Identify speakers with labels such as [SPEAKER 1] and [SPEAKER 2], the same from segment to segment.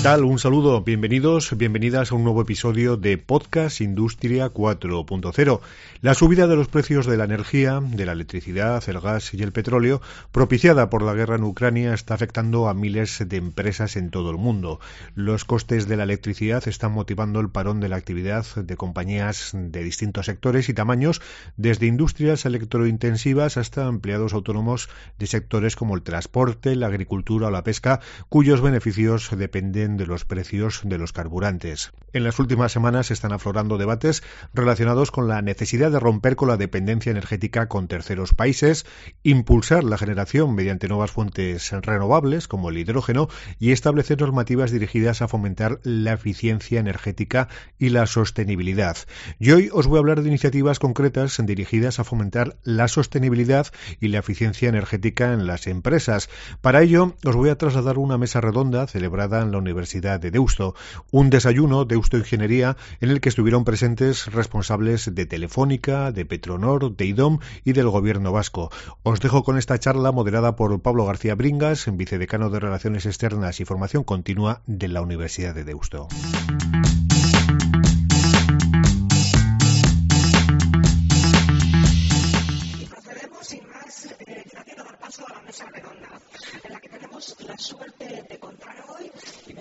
[SPEAKER 1] ¿Qué tal? Un saludo, bienvenidos, bienvenidas a un nuevo episodio de Podcast Industria 4.0. La subida de los precios de la energía, de la electricidad, el gas y el petróleo, propiciada por la guerra en Ucrania, está afectando a miles de empresas en todo el mundo. Los costes de la electricidad están motivando el parón de la actividad de compañías de distintos sectores y tamaños, desde industrias electrointensivas hasta empleados autónomos de sectores como el transporte, la agricultura o la pesca, cuyos beneficios dependen de los precios de los carburantes. En las últimas semanas están aflorando debates relacionados con la necesidad de romper con la dependencia energética con terceros países, impulsar la generación mediante nuevas fuentes renovables como el hidrógeno y establecer normativas dirigidas a fomentar la eficiencia energética y la sostenibilidad. Y hoy os voy a hablar de iniciativas concretas dirigidas a fomentar la sostenibilidad y la eficiencia energética en las empresas. Para ello os voy a trasladar una mesa redonda celebrada en la Universidad Universidad de Deusto, un desayuno Deusto Ingeniería en el que estuvieron presentes responsables de Telefónica, de Petronor, de IDOM y del Gobierno vasco. Os dejo con esta charla moderada por Pablo García Bringas, vicedecano de Relaciones Externas y Formación Continua de la Universidad de Deusto.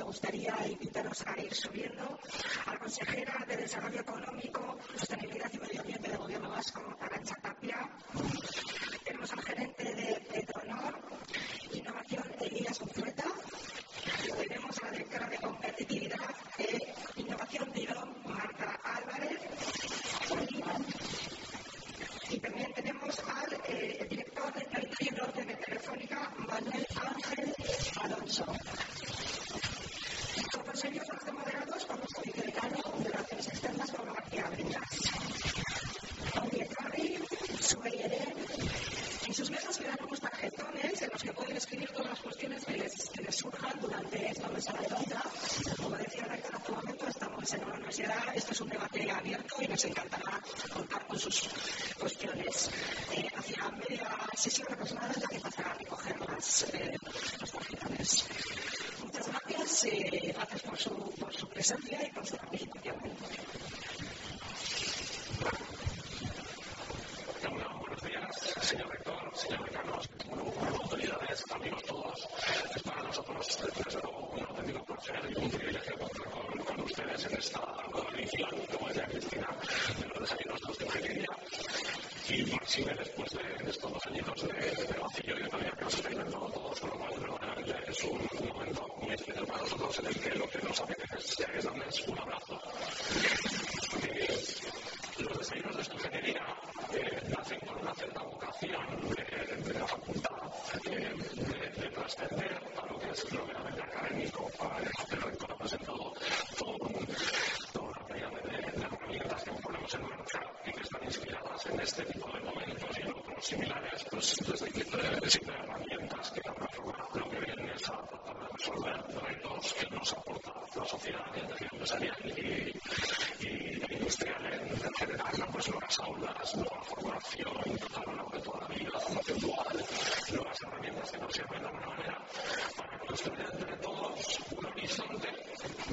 [SPEAKER 2] Gustaría invitaros a ir subiendo a la consejera de Desarrollo Económico, Sostenibilidad y Medio Ambiente del Gobierno Vasco, Arancha Tapia. Tenemos al gerente de Petronor, Innovación, Elías Unzueta. Tenemos a la directora de Competitividad de Innovación de Marta Álvarez. Y también tenemos al eh, director del Territorio de Telefónica, Manuel Ángel Alonso. Todos ellos van a ser moderados por nuestro vicedecano de Relaciones Externas, Pablo García Brindas. Oye, Carri, Suey en sus mesas quedan unos tarjetones en los que pueden escribir todas las cuestiones que les, que les surjan durante esta mesa redonda. Como decía Raita, en este momento estamos en una universidad, esto es un debate abierto y nos encantará contar con sus cuestiones. Eh, hacia media sesión aproximada es la que pasará a recoger las, eh, las tarjetones. Muchas gracias, eh, gracias por su, por su presencia y por su participación.
[SPEAKER 3] buenos días, señor rector, señor decano, autoridades, amigos todos. Es para nosotros, desde luego, un auténtico placer y un privilegio contar con, con ustedes en esta nueva edición, como decía Cristina, de los desayunos de ingeniería. Y máxime después de estos dos añitos de, de vacío y de tarea que hemos experimentado todos, con lo cual verdaderamente es un momento muy especial para nosotros en el que lo que nos apetece es, es darles un abrazo. los desayunos de esta ingeniería eh, nacen con una cierta vocación de, de la facultad de, de, de, trascender a lo que es lo meramente académico. Para el rector ha presentado todo un, toda una playa de, de herramientas que ponemos en marcha y que están inspiradas en este tipo de momentos y en otros similares, pues desde que sirve herramientas que de alguna forma lo que vienen es a tratar de resolver retos que nos aporta la sociedad tejido empresarial y, y industrial en, en general, pues nuevas aulas, nueva formación, a lo largo de toda la vida, formación nuevas herramientas que nos sirven de alguna manera para construir entre todos un horizonte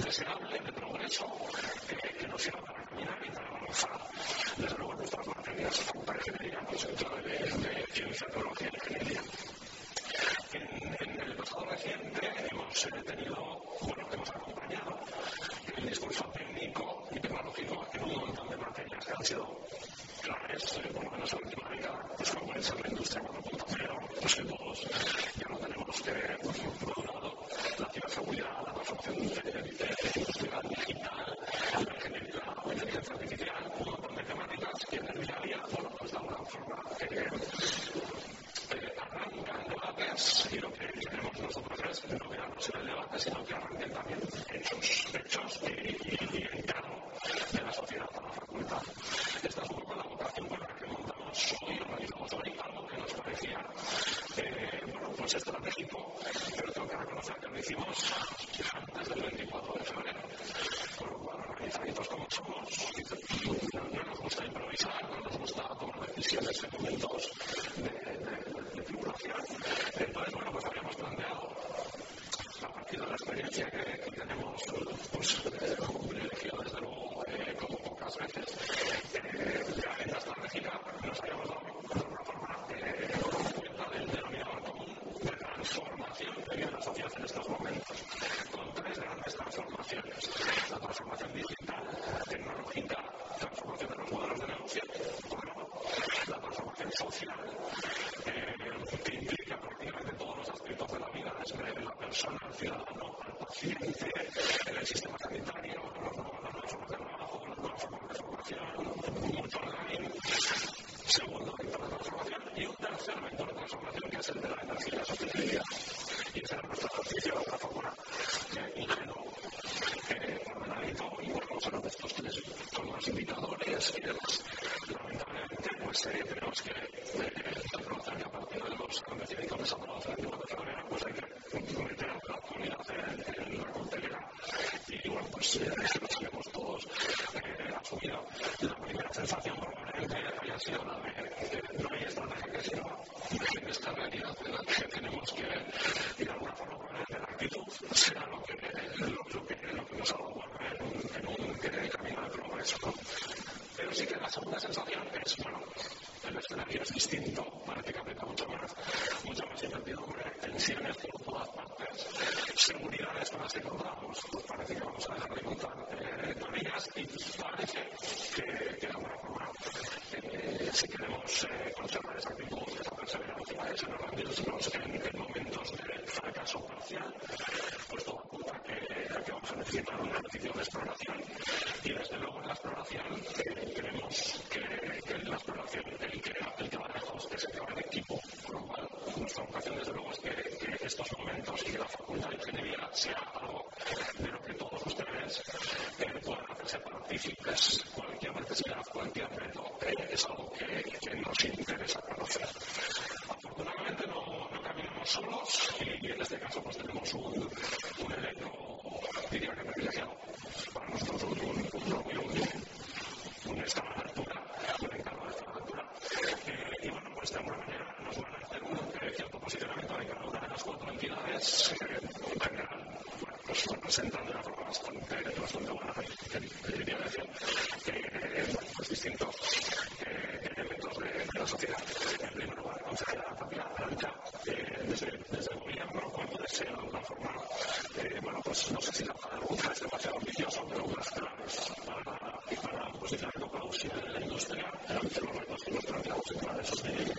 [SPEAKER 3] deseable de progreso que, que nos sirva para caminar y para avanzar. Desde luego, nuestras materias facultad de ingeniería, pues dentro de, de ciencia, tecnología y ingeniería. En, pasado reciente hemos eh, tenido, bueno, hemos acompañado el discurso técnico y tecnológico en un montón de materias que han sido claves, eh, por lo menos en la última década, pues como puede la industria 4.0, pues que todos ya no tenemos que, pues, por un lado, la ciberseguridad, la transformación industrial digital, la ingeniería, la inteligencia artificial, un montón de temáticas que en el día a día, bueno, pues de alguna forma eh, arrancan debates y lo que queremos nosotros es no quedarnos en el debate, sino que arranquen también hechos, hechos y, y, y encargo de la sociedad a la facultad. Esta es un poco la vocación con la que sólido y algo que nos parecía, pues estratégico, pero tengo que reconocer que lo hicimos antes del 24 de febrero. Con lo cual, organizaditos como somos, no nos gusta improvisar, no nos gusta tomar decisiones en momentos de, de, tribulación. Entonces, bueno, pues habíamos planteado a partir de la experiencia que, tenemos, pues eh, un privilegio desde luego como pocas veces, eh, la agenda estratégica eh, tenemos que eh, aprovechar que a partir de los especialistas aprobados el 24 de febrero, pues hay que meter a la comunidad en, en la coctelera. Y bueno, pues eh, nos hemos todos asumido. La primera sensación probablemente haya sido la de seguridades con las que. Parece que vamos a dejar de. nosotros tenemos, tenemos que reconocer los
[SPEAKER 2] tratados internacionales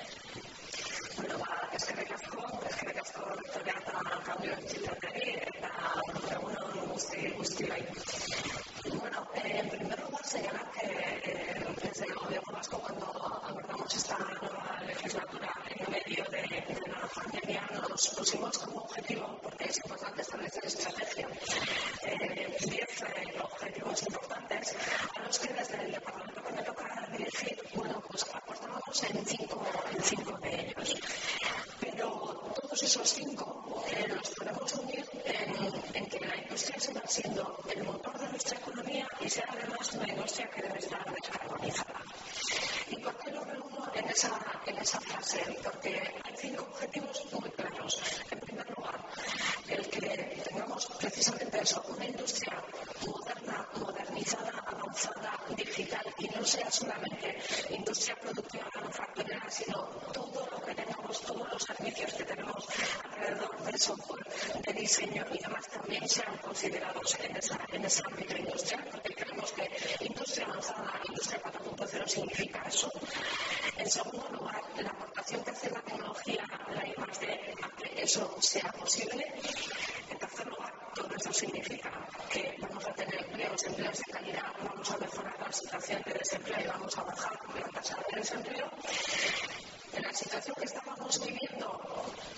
[SPEAKER 2] el que tengamos precisamente eso, una industria moderna, modernizada, avanzada, digital, y no sea solamente industria productiva manufacturera, sino todo lo que tengamos, todos los servicios que tenemos alrededor del software de diseño y demás también sean considerados en, esa, ese ámbito industrial, porque creemos que industria avanzada, industria 4.0 significa eso. En segundo lugar, la aportación que hace la tecnología a la I+D a que eso sea posible. En tercer lugar, todo eso significa que vamos a tener empleos, empleos de calidad, vamos a mejorar la situación de desempleo y vamos a bajar la tasa de desempleo de la situación que estábamos viviendo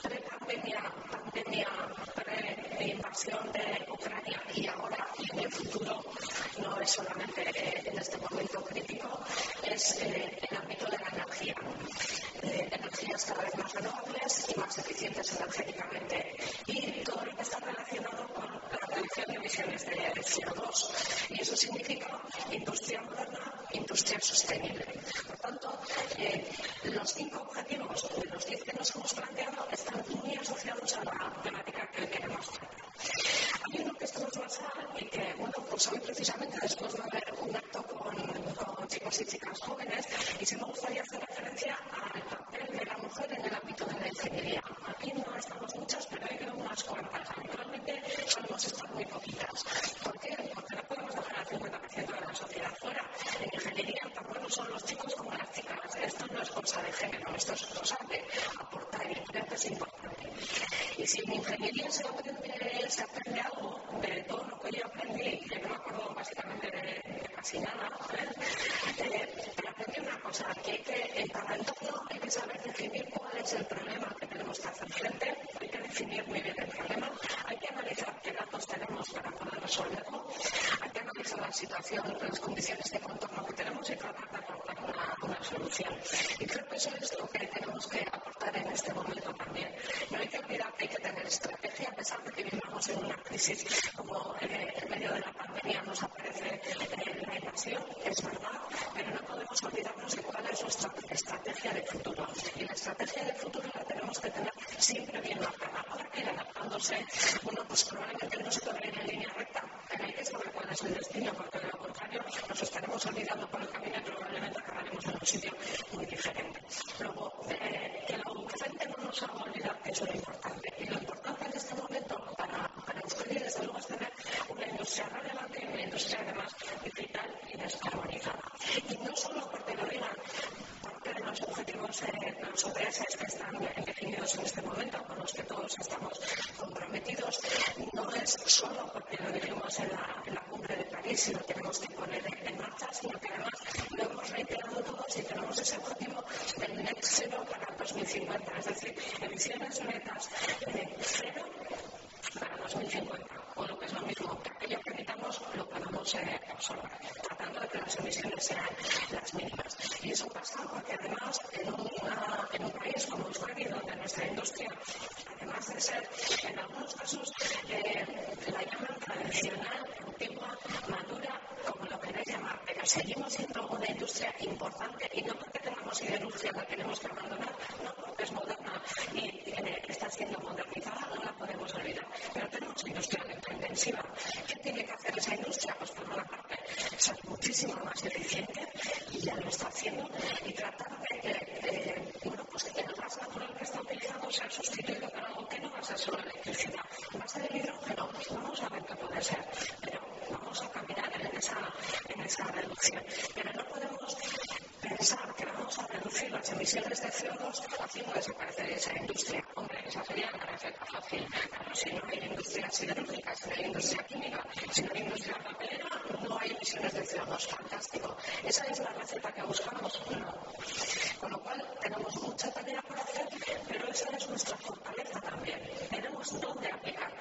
[SPEAKER 2] pre-pandemia, pandemia, pre-invasión de Ucrania y ahora y en el futuro, no es solamente en este momento crítico, es eh, el ámbito de la energía. Eh, energías cada vez más renovables y más eficientes energéticamente. Y todo lo que está relacionado con la reducción de emisiones de, de CO2. Y eso significa industria moderna, industria sostenible. Por tanto, eh, los cinco objetivos nos dice que nos hemos planteado están muy asociados a la temática que queremos tratar. Hay uno que es transversal y que, bueno, pues hoy precisamente después de haber un acto con, chicos y chicas jóvenes, y sí me gustaría hacer referencia al papel de la mujer en el ámbito de la ingeniería. Aquí no estamos muchas, pero hay unas cuantas. Realmente solemos estar muy poquitas. ¿Por qué? Porque no podemos dejar al 50% de la sociedad fuera. En ingeniería tan buenos son los chicos como las chicas. Esto no es cosa de género esto es cosa de aportar y creo es importante. Y si en ingeniería se aprende, se aprende algo de todo lo que yo aprendí, que no me acuerdo básicamente de, casi nada, eh, pero aprendí una cosa, que, hay que en cada entorno hay que saber definir cuál es el problema que tenemos que hacer frente, hay que definir muy bien el problema, hay que analizar qué datos tenemos para poder resolverlo, hay que analizar la situación, las condiciones de contorno que tenemos y tratar de solución. Y creo que eso es lo que tenemos que aportar en este momento también. No hay que olvidar que hay que tener estrategia, a pesar de que vivimos en una crisis como eh, en medio de la pandemia nos aparece la invasión, es verdad, pero no podemos olvidarnos de cuál es nuestra estrategia de futuro. Y la estrategia de futuro la tenemos que tener siempre bien marcada. Ahora que ir adaptándose, bueno, pues probablemente no se puede ir en línea recta, pero hay que saber cuál es el destino, porque de lo contrario nos estaremos olvidando por el camino y probablemente acabaremos en un sitio muy diferente. Luego, eh, que lo urgente no nos haga olvidar que es lo importante. Y lo importante en este momento para, para Euskadi, desde luego, es tener una industria relevante y una industria además digital y descarbonizada. Y no solo porque lo digan parte de los objetivos, eh, los ODS que están definidos en este momento, con los que todos estamos comprometidos, no es solo porque lo dijimos en la, en la cumbre de París y lo tenemos que poner en marcha, sino que además en algunos casos eh, la llaman tradicional, antigua, madura, como lo queráis llamar, pero seguimos siendo una industria importante y no porque tengamos siderurgia la tenemos que abandonar, no porque es moderna y eh, está siendo modernizada, no la podemos olvidar. Pero tenemos industria intensiva. ¿Qué tiene que hacer esa industria? Pues por una parte, ser muchísimo más eficiente, y ya lo está haciendo, y tratar de bueno, pues que el gas natural que está utilizando sea sustituido por algo que no va a ser solo electricidad. Va a ser el hidrógeno, pues vamos a ver qué puede ser, pero vamos a caminar en esa, en esa reducción. Pero no podemos pensar que vamos a reducir las emisiones de CO2 haciendo desaparecer esa industria. Hombre, esa sería la receta fácil. Si no hay industria siderúrgica, si no hay industria química, si no hay industria papelera, no hay emisiones de CO2. Fantástico. ¿Esa es la receta que buscamos? No. Con lo cual, tenemos mucha tarea por hacer, pero esa es nuestra fortaleza también. Tenemos dónde aplicar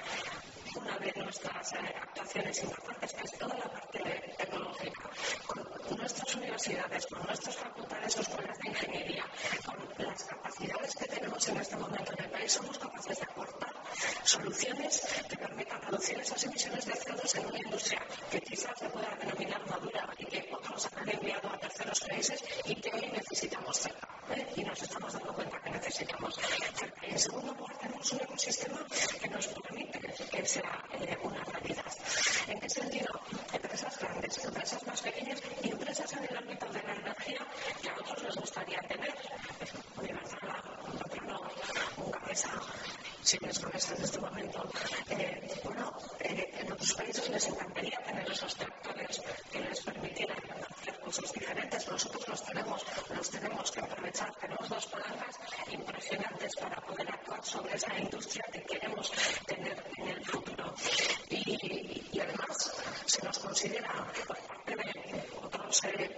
[SPEAKER 2] una de nuestras eh, actuaciones importantes, que es toda la parte de tecnológica, con nuestras universidades, con nuestras facultades o escuelas de ingeniería, con las capacidades que tenemos en este momento en el país, somos capaces de aportar soluciones que permitan reducir esas emisiones de CO2 una industria que quizás se pueda denominar madura y que otros han enviado a terceros países y que hoy necesitamos cerca. ¿eh? Y nos estamos dando cuenta que necesitamos cerca. Y en segundo lugar, tenemos un ecosistema que nos permite que sea eh, una realidad. ¿En qué sentido? Empresas grandes, empresas más pequeñas y empresas en el ámbito de la energía que a otros les gustaría tener. Universal, un cabeza, Siemens Gamesa en este momento. Eh, países les encantaría tener esos tractores que les permitieran hacer cosas diferentes. Nosotros los tenemos, los tenemos que aprovechar. Tenemos dos palancas impresionantes para poder actuar sobre esa industria que queremos tener en el futuro. Y, además se nos considera por parte de otros eh,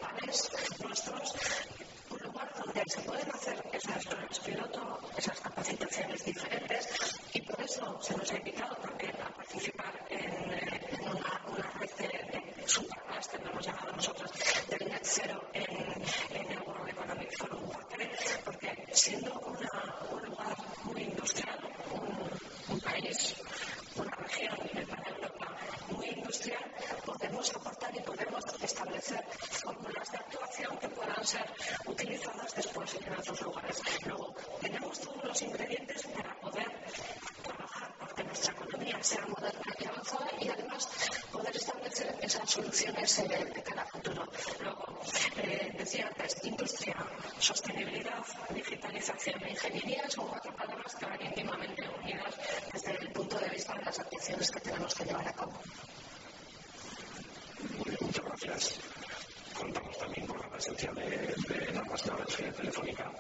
[SPEAKER 2] nuestros un lugar donde se pueden hacer esas pruebas piloto, esas capacitaciones diferentes y por eso se nos ha invitado también a participar en, en una, una, red de, de supercluster, lo hemos llamado nosotros, del net zero en, en el World Economic Forum. ¿Por qué? Porque siendo un lugar muy industrial, un, país, una región para Europa muy industrial, podemos aportar y podemos establecer fórmulas de actuación que puedan ser utilizadas después en otros lugares. Luego, tenemos todos los ingredientes para poder trabajar porque nuestra economía sea moderna y avanzada y además poder establecer esas soluciones de cara a futuro. Luego, eh, decía antes, industria, sostenibilidad, digitalización e ingeniería son cuatro palabras que van íntimamente unidas desde el punto de vista de las actuaciones que tenemos que llevar a cabo.
[SPEAKER 3] Muy bien, muchas gracias. Contamos también con la presencia de, de la máquina de telefónica.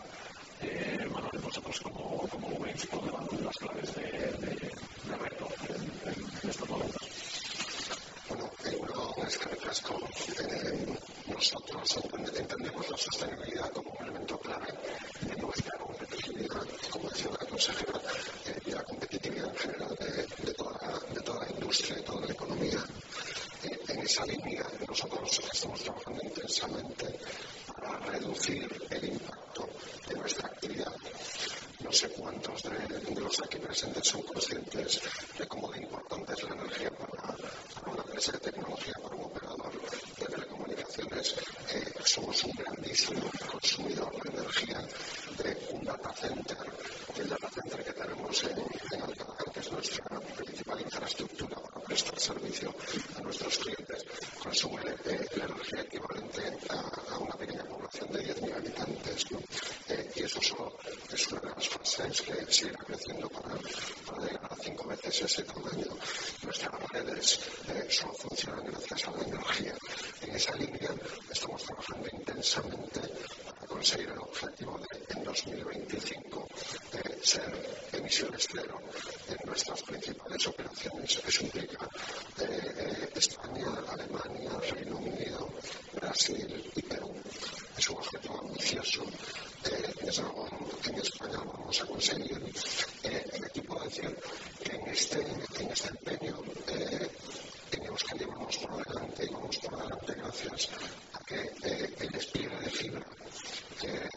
[SPEAKER 3] Eh, Manuel, vosotros como, como veis, ¿dónde van las claves de, de, reto en, en estos momentos?
[SPEAKER 4] Bueno, en es casco, eh, nosotros entendemos la sostenibilidad como un elemento clave de nuestra competitividad, como decía la consejera, eh, y la competitividad en general de, de, toda, de toda la industria, de toda la economía. Eh, en esa línea, nosotros estamos trabajando intensamente para reducir el impacto de nuestra actividad. No sé cuántos de, de los aquí presentes son conscientes de cómo de importante es la energía para, para una empresa de tecnología, para un operador de telecomunicaciones. Eh, somos un grandísimo consumidor de energía center, el data center que tenemos en, en Alcalá, que es nuestra principal infraestructura para prestar servicio a nuestros clientes, consume eh, la energía equivalente a, una pequeña población de 10.000 habitantes. Eh, y eso solo es una de las fases que seguirá creciendo para, llegar a cinco veces ese tamaño. Nuestras redes eh, solo funcionan gracias a la energía. En esa línea estamos trabajando intensamente para conseguir el objetivo de en 2025 eh, ser emisiones cero en nuestras principales operaciones. Eso implica eh, España, Alemania, Reino Unido, Brasil y Perú. Es un objetivo ambicioso. Eh, desde luego en España vamos a conseguir. Eh, el equipo decir que en este, en este empeño eh, tenemos que llevarnos por delante y vamos por delante gracias a que eh, el despliegue de fibra eh,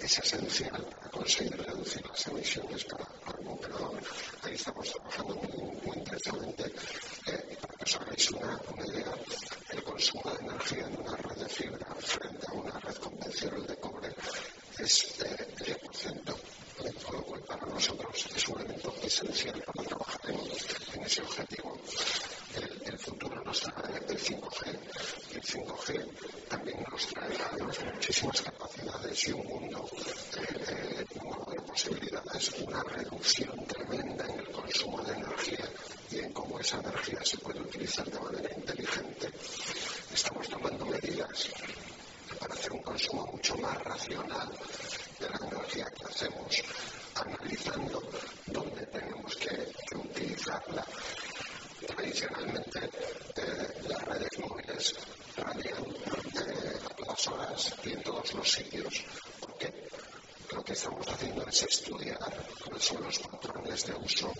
[SPEAKER 4] es esencial conseguir reducir las emisiones para, un operador. Ahí estamos trabajando muy, intensamente. Eh, para que os hagáis una, idea, el consumo de energía en una red de fibra frente a una red convencional de cobre es eh, 10%. Con lo cual, para nosotros es un elemento esencial para trabajar en ese objetivo. El, futuro nos trae el 5G. El 5G también nos trae además muchísimas capacidades y un mundo eh, de posibilidades, una reducción tremenda en el consumo de energía y en cómo esa energía se puede utilizar de manera inteligente. Estamos tomando medidas para hacer un consumo mucho más racional de la energía que hacemos, analizando dónde tenemos que utilizarla. Tradicionalmente, eh, las redes móviles radian a todas horas y en todos los sitios. ¿Por qué? Lo que estamos haciendo es estudiar cuáles son los patrones de uso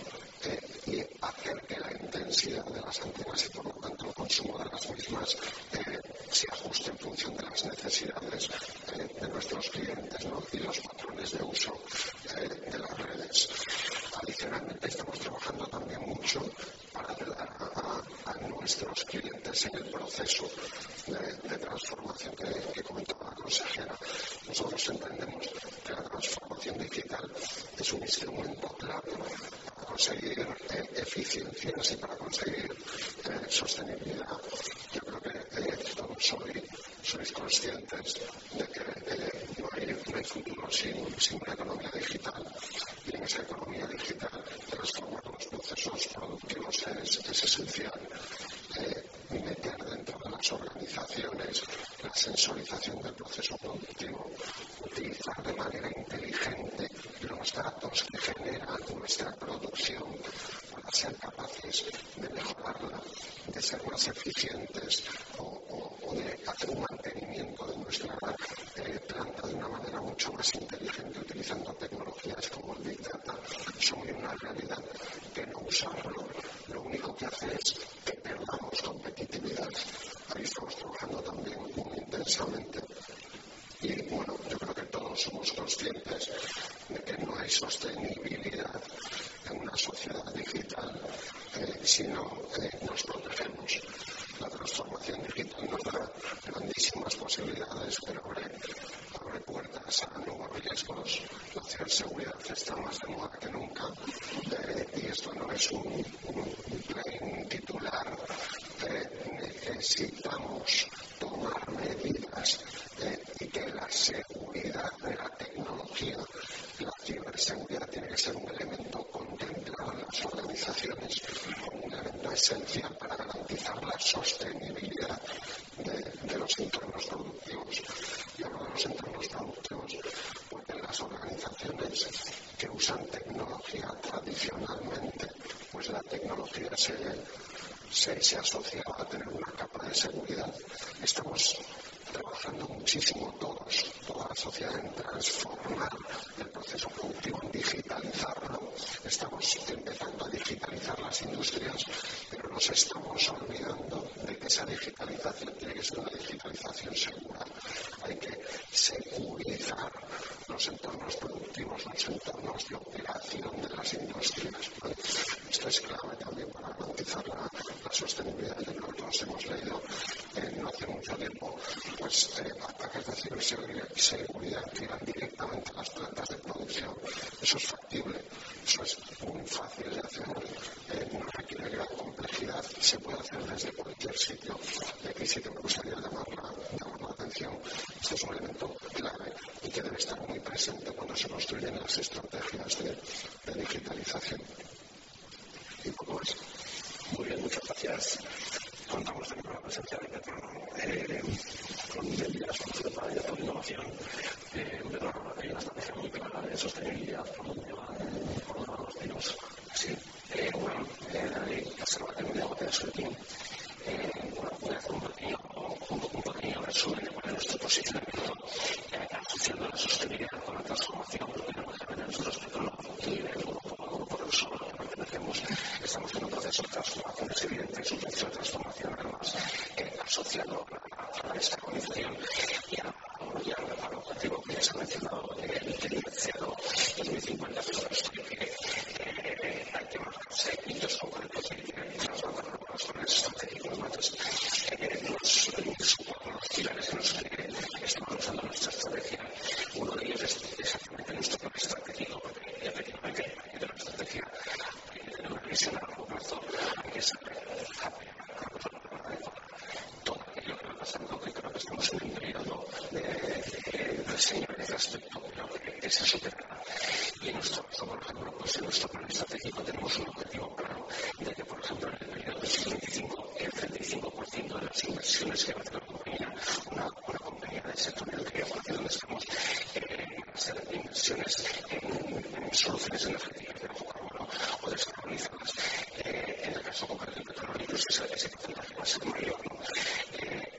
[SPEAKER 4] eh, y hacer que la intensidad de las antenas y por lo tanto el consumo de las mismas eh, se ajuste en función de las necesidades eh, de nuestros clientes y los patrones de uso de las redes. Adicionalmente estamos trabajando también mucho para ayudar a, nuestros clientes en el proceso de, transformación que, comentaba la consejera. Nosotros entendemos que la transformación digital es un instrumento clave para conseguir eh, eficiencias y para conseguir eh, sostenibilidad. Yo creo que eh, todos sois, sois conscientes de que no, hay, futuro sin, sin una economía digital y en esa economía digital transformar los procesos productivos es, es esencial. Eh, meter dentro de las organizaciones la sensorización del proceso productivo, utilizar de manera inteligente los datos que genera nuestra producción para ser capaces de mejorarla, de ser más eficientes o, de hacer un mantenimiento de nuestra eh, planta de una manera mucho más inteligente utilizando tecnologías como el Big Data son una realidad que no usarlo lo único que hace es que perdamos competitividad. Ahí estamos trabajando también muy intensamente. Y bueno, yo creo que todos somos conscientes de que no hay sostenibilidad en una sociedad digital eh, si no eh, nos protegemos. La transformación digital nos da grandísimas posibilidades, pero abre, puertas a nuevos riesgos. La ciberseguridad está más de moda que nunca eh, y esto no es un, un titular. necesitamos tomar medidas y que la seguridad de la tecnología, la ciberseguridad tiene que ser un elemento contemplado en las organizaciones fundamental para garantizar la sostenibilidad de, los entornos productivos. Y hablo de los entornos productivos porque las organizaciones que usan tecnología tradicionalmente, pues la tecnología se, se, se asocia a tener una capa de seguridad. Estamos trabajando muchísimo todos, toda la sociedad en transformar el proceso productivo, en digitalizarlo. Estamos empezando a digitalizar las industrias, pero nos estamos olvidando de que esa digitalización tiene que ser una digitalización segura. Hay que securizar los entornos productivos, los entornos de operación de las industrias. Esto es clave también para garantizar la, sostenibilidad de lo que nos hemos leído no hace mucho tiempo pues, eh, ataques de ciberseguridad que directamente a las plantas de producción. Eso es factible, eso es muy fácil de hacer, eh, no requiere gran complejidad, se puede hacer desde cualquier sitio. Y aquí sí que me gustaría llamar la, atención. Es un elemento clave y que debe estar muy presente cuando se construyen las estrategias de, digitalización. Y poco más.
[SPEAKER 5] Muy bien, muchas gracias contamos también con la presencia de Petro, eh, con el Día Conocido para la Innovación. Eh, una estrategia muy clara de sostenibilidad por uno de los tiros. Sí, eh, bueno, eh, la que me debo de Suetín. Eh, bueno, voy a hacer un pequeño, un, un pequeño resumen de cuál es nuestro posicionamiento eh, asociando la sostenibilidad con la transformación, porque no nosotros Petro y el grupo, el grupo Repsol al que pertenecemos, estamos en un proceso de transformación, es evidente, es un proceso de transformación asociado a, esta condición y, a, y al, objetivo que se ha mencionado del de cero 2050, pero esto que eh, hay que marcarse hitos concretos y que las bandas renovables con estratégicos mates eh, los, los pilares en los que estamos usando nuestra estrategia. Uno de ellos es exactamente nuestro plan estratégico, porque efectivamente hay que tener una estrategia, hay que tener una visión a largo plazo, hay que saber pasando que creo que estamos en un periodo de, de, de señales respecto que, que se superará. Y en nuestro caso, por ejemplo, pues en nuestro plan estratégico tenemos un objetivo claro de que, por ejemplo, en el periodo 2025, el 35% de las inversiones que va a hacer la compañía, una, una compañía del sector energético, aquí donde estamos, eh, van a ser inversiones en, en soluciones energéticas de bajo carbono o descarbonizadas. Eh, en el caso concreto del petróleo, incluso ese, ese porcentaje va a ser mayor. ¿no? Eh,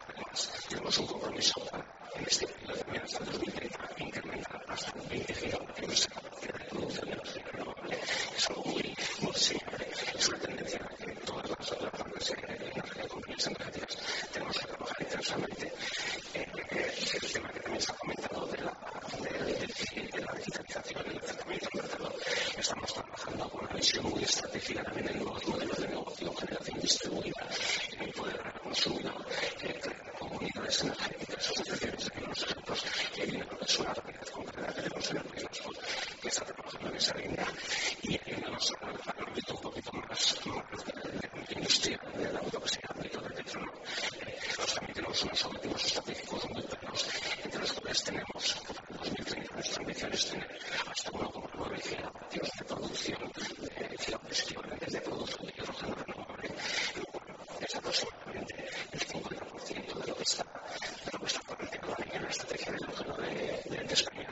[SPEAKER 5] tenemos un compromiso para, en este periodo también hasta el 2030, incrementar hasta un 20 gigavatios nuestra capacidad de producción de energía renovable. Es algo muy, muy señalable. Es una tendencia a la que todas las, las grandes energías, compañías energéticas tenemos que trabajar intensamente. Eh, el tema que también se ha comentado de la, de, de, de la digitalización y el acercamiento al mercado, estamos trabajando con una visión muy estratégica también en nuevos modelos de negocio, generación distribuida, en el poder al consumidor, eh, comunidades energéticas, asociaciones de los ejemplos, y hay una persona realidad concreta que tenemos en el País Vasco que está trabajando en esa línea y yéndonos al ámbito un poquito más, más de, industria, del ámbito que sea ámbito del petróleo. Eh, pues también tenemos unos objetivos estratégicos muy claros, entre los cuales tenemos para el 2030 nuestra ambición es tener hasta 1,9 gigavatios de producción de gigavatios de producción de hidrógeno renovable, lo cual es aproximadamente el 50% de lo que está, de lo que está planteado en la estrategia de hidrógeno de, de, de España.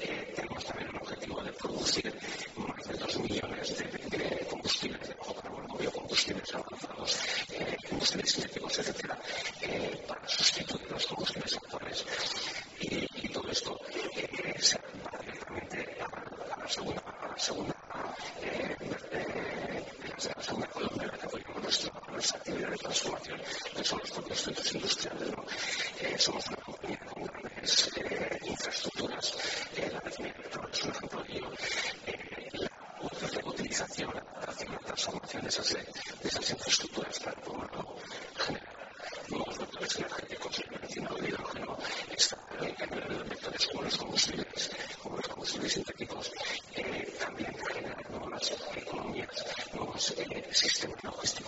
[SPEAKER 5] Eh, tenemos también un objetivo de producir más de 2 millones de, de combustibles de bajo carbono, biocombustibles avanzados, eh, combustibles sintéticos, etcétera, eh, para sustituir los combustibles actuales. Y, y todo esto eh, se va directamente a, a la segunda, a la segunda, eh, eh, la segunda columna en la que apoyamos nuestra, nuestra actividad de transformación, que son los propios centros industriales. ¿no? Eh, somos una compañía con grandes eh, infraestructuras. Eh, la refinería de petróleo es un ejemplo de ello. Eh, la reutilización, la adaptación, la transformación de esas, de esas infraestructuras para, lado, generar nuevos vectores energéticos, el mencionado el hidrógeno, está en vectores como los combustibles, como los combustibles sintéticos, también generar nuevas economías, nuevos sistemas logísticos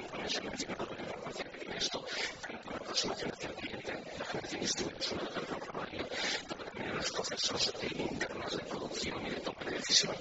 [SPEAKER 5] aproximaciones científicas características del suelo del campo primario para determinar los procesos internos de producción y de toma de decisión.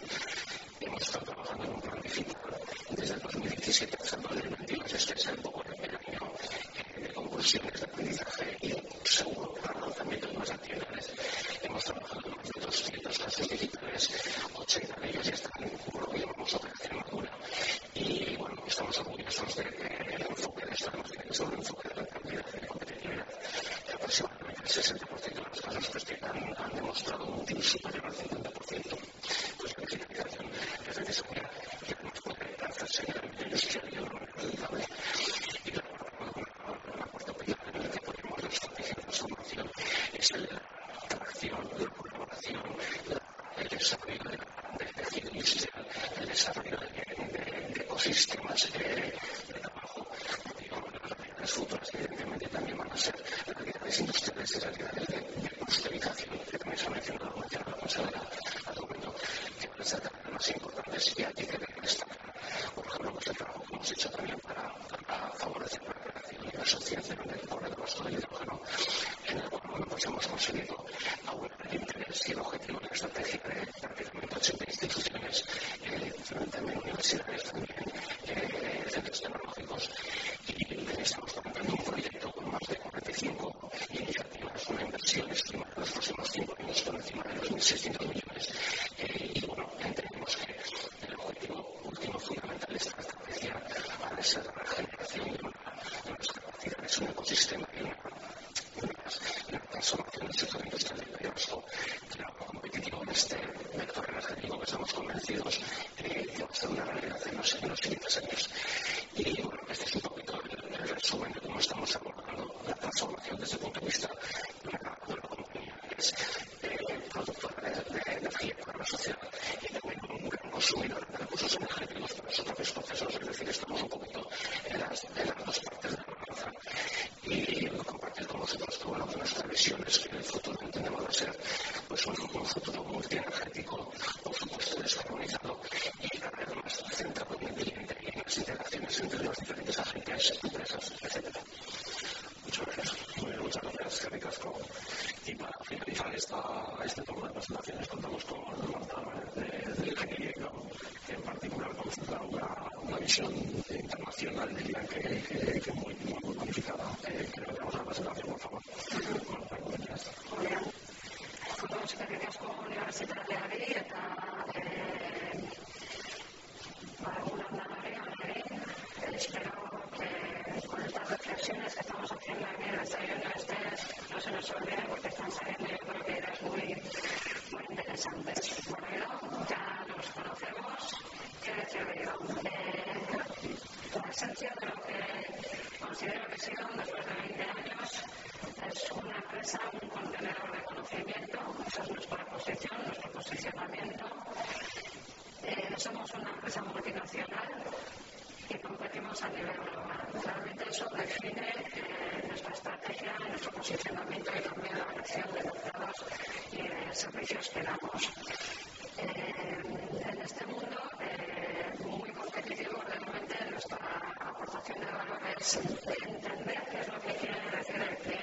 [SPEAKER 5] en los siguientes años. Y bueno, este es un poquito el, resumen de cómo estamos abordando la transformación desde el punto de vista de
[SPEAKER 2] la, de la compañía. Es eh, productora de, de energía para la sociedad y también un gran consumidor de recursos energéticos. entre las diferentes agencias, empresas, etc. Muchas gracias. Bueno, muchas gracias, Javi Casco. Y para finalizar esta, este turno de presentaciones, contamos con Marta de, de Ingeniería, que en particular consulta una, una visión internacional del a nivel global. Realmente eso define nuestra estrategia, nuestro posicionamiento y también la dirección de mercados y de servicios que damos. En este mundo eh, muy competitivo, realmente nuestra aportación de valor es entender qué es lo que quiere decir el cliente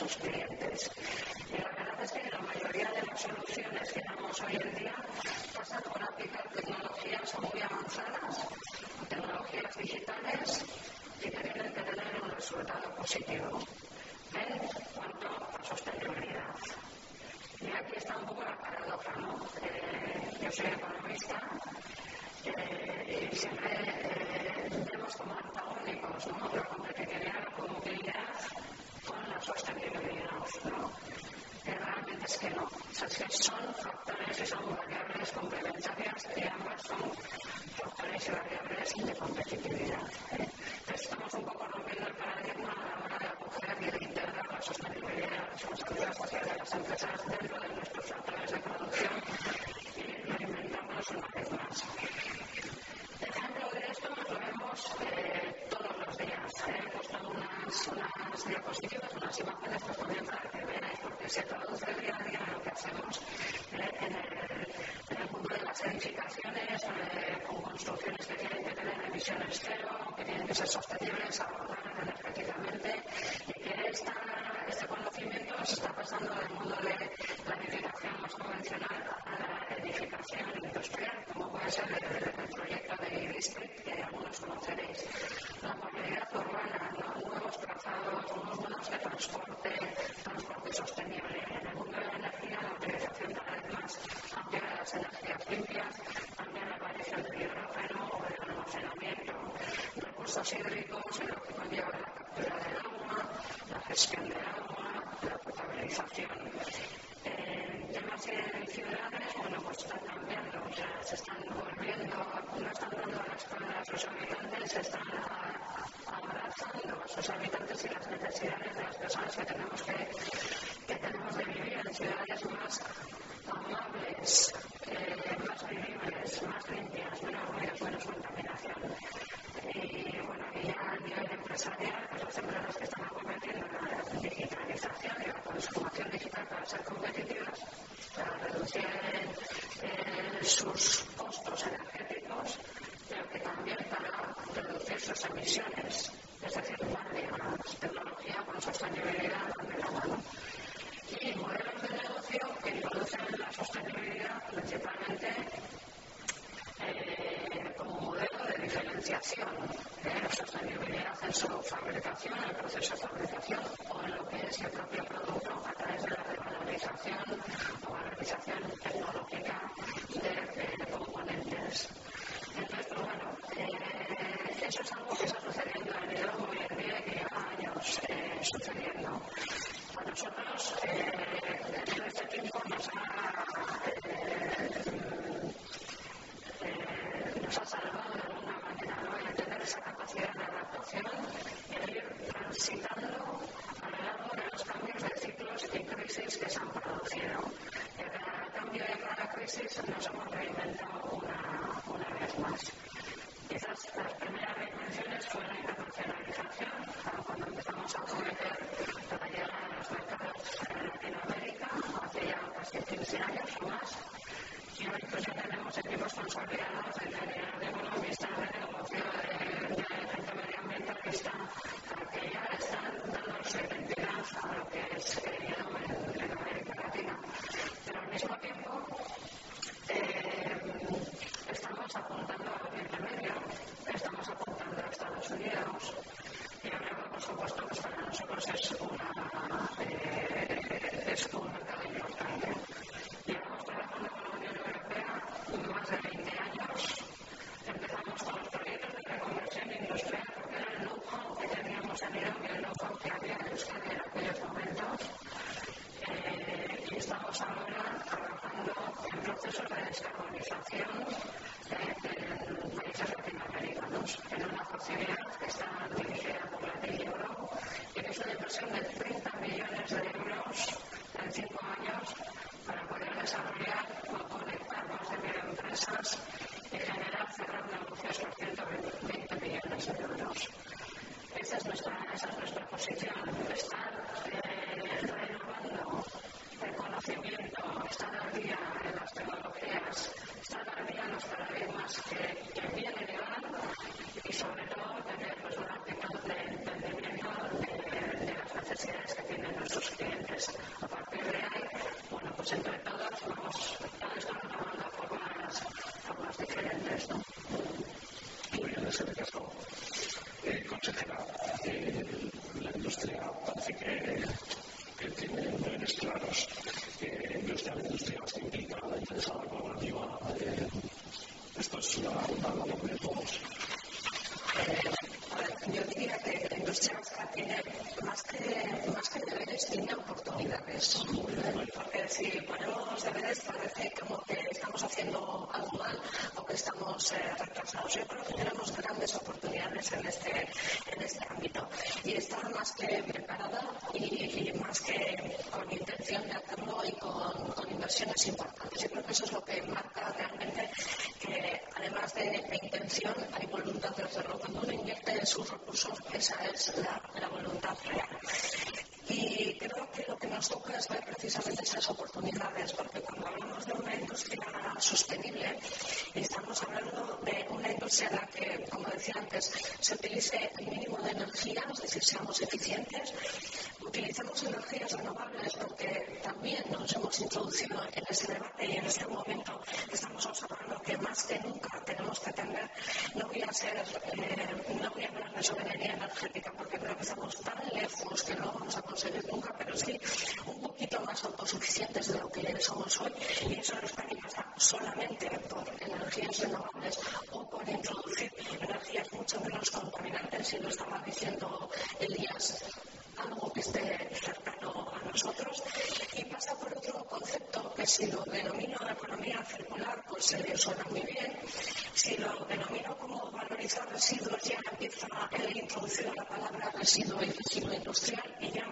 [SPEAKER 2] nuestros clientes. Y la verdad es que la mayoría de las soluciones que damos hoy en día pasan por aplicar tecnologías muy avanzadas, tecnologías digitales que tienen que tener un resultado positivo en cuanto a sostenibilidad. Y aquí está un poco la paradoja, ¿no? Eh, yo soy economista eh, y siempre eh, vemos como antagónicos ¿no? la competitividad, sostenibilidad. ¿no? realmente es que no. Es que son factores y son variables complementarias y ambas son factores y variables de competitividad. estamos un poco rompiendo el paradigma a la hora de acoger y de integrar la sostenibilidad la responsabilidad social de las empresas dentro de nuestros factores de producción y reinventarnos una vez más. Ejemplo de esto nos lo vemos eh, todos los días. He puesto unas, unas diapositivas, unas imágenes pues, también para que veáis, porque se traduce día a día en lo que hacemos eh, en, el, en, el, mundo de las edificaciones, eh, con construcciones que tienen que tener emisiones cero, que tienen que ser sostenibles, ahorrar energéticamente, y que esta, este conocimiento se está pasando del mundo de la edificación más convencional a la edificación industrial, como puede ser el, el proyecto de District, que algunos conoceréis. La movilidad urbana, ¿no? nuevos trazados, nuevos modos de transporte, transporte sostenible. En el mundo de la energía, la utilización vez más amplia de las energías limpias, también la aparición del hidrógeno o del almacenamiento, recursos hídricos, en lo que conlleva la captura del agua, la gestión del agua, la potabilización. Eh, temas en ciudades, bueno, pues están cambiando, o sea, se están volviendo, no están dando la espalda a sus habitantes, están sus habitantes y las necesidades de las personas que tenemos que, que tenemos de vivir en ciudades más amables, eh, más vivibles, más limpias, menos ruidos, menos contaminación. Y bueno, y ya a nivel empresarial, pues las empresas que están acometiendo la digitalización y la transformación digital para ser competitivas, para reducir eh, sus costos energéticos, pero que también para reducir sus emisiones. Es decir, van tecnología con sostenibilidad de la mano. Y modelos de negocio que introducen la sostenibilidad principalmente eh, como modelo de diferenciación. ¿eh? La sostenibilidad en su fabricación, en el proceso de fabricación o en lo que es el propio producto a través de la revalorización o valorización tecnológica de, de componentes. Entonces, pues bueno, eh, eso es algo que está sucediendo a nivel muy en día y lleva años sucediendo. A nosotros, eh, en este tiempo nos ha, nos ha salvado de alguna manera ¿no? el tener esa capacidad de adaptación el ir transitando a lo largo de los cambios de ciclos y crisis que se han producido. En cada cambio y cada crisis nos hemos reinventado una, una vez más. Quizás las primeras reinvenciones fue la internacionalización, cuando empezamos a cometer la llegada a los mercados en Latinoamérica, hace ya casi 15 años o más. Y hoy pues ya tenemos equipos consolidados de ingeniería de economistas, de negocio, de, de gente medioambientalista, que ya están dando su identidad a lo que es querido en, en América Latina. Pero al mismo tiempo, eh, estamos apuntando a Oriente Medio, estamos apuntando a Estados Unidos, y Europa, por supuesto, pues para nosotros es, una, eh, es un mercado importante. Llevamos trabajando con la Unión Europea más de 20 años. Empezamos con los proyectos de reconversión industrial, porque era el know-how que teníamos en Irán y el know-how que había en Euskadi en aquellos momentos. Eh, y estamos ahora trabajando en procesos de descarbonización eh, en países latinoamericanos. humanos en una facilidad que está dirigida por la ley Euro y que es una inversión de 30 millones de euros en cinco años para poder desarrollar o conectar más de mil empresas y generar cerrar negocios por 120 millones de euros. Esa es nuestra, esa es nuestra posición, estar eh, renovando el conocimiento, estar al día en las tecnologías, estar al día en los paradigmas que, que vienen y van y sobre todo tener pues, una actitud de entendimiento de, de las necesidades que tienen nuestros clientes. A partir de ahí, bueno, pues entre todos vamos, todos estamos tomando formas, formas diferentes, ¿no?
[SPEAKER 3] Muy bien, en ese caso, eh, consejera, eh, la industria parece que, que tiene deberes claros. Eh, industria, la industria que implica la empresa colaborativa. Eh, esto es una, una labor de todos.
[SPEAKER 2] Yo diría que la industria vasca tiene más que, más que deberes, tiene oportunidades. Porque si ponemos deberes parece como que estamos haciendo algo mal o que estamos eh, retrasados. Yo creo que tenemos grandes oportunidades en este, en este ámbito y está más que preparada y, y más que con intención de hacerlo y con, con, inversiones importantes. Yo creo que eso es lo que marca realmente que además de, de intención hay voluntad de hacerlo. Cuando uno invierte sus recursos, esa es la, la voluntad real. Y creo que lo que nos toca es ver precisamente esas oportunidades, porque cuando hablamos de una industria sostenible, estamos hablando de una industria en la que, como decía antes, se utilice el mínimo de energía, es decir, seamos eficientes, utilicemos energías renovables, porque también nos hemos introducido en ese debate y en este momento estamos observando que más que nunca tenemos que atender, no voy a ser, eh, no voy a hablar de soberanía energética, porque creo que estamos tan lejos que no vamos a conseguir nunca, pero sí un poquito más autosuficientes de lo que somos hoy, y eso no está ni pasa solamente por energías renovables o por introducir energías mucho menos contaminantes, y lo estaba diciendo Elías algo que esté cercano a nosotros. Y pasa por otro concepto que si lo denomino economía circular pues eh, suena muy bien. Si lo denomino como valorizar residuos ya empieza a introducir la palabra residuo y residuo industrial y ya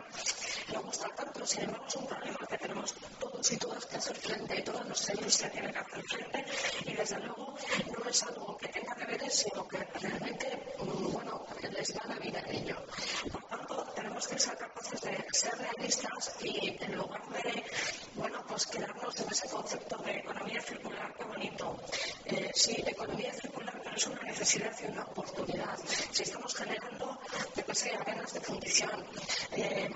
[SPEAKER 2] no gusta tanto. Sin embargo es un problema que tenemos todos y todas que hacer frente y toda nuestra industria tiene que hacer frente. Y desde luego no es algo que tenga deberes sino que realmente bueno les da la vida en ello. Por tanto tenemos que ser capaces de ser realistas y en lugar de, bueno, pues quedarnos en ese concepto de economía circular, qué bonito. Eh, sí, economía circular, pero es una necesidad y una oportunidad. Si estamos generando, yo que sé, arenas de fundición, eh,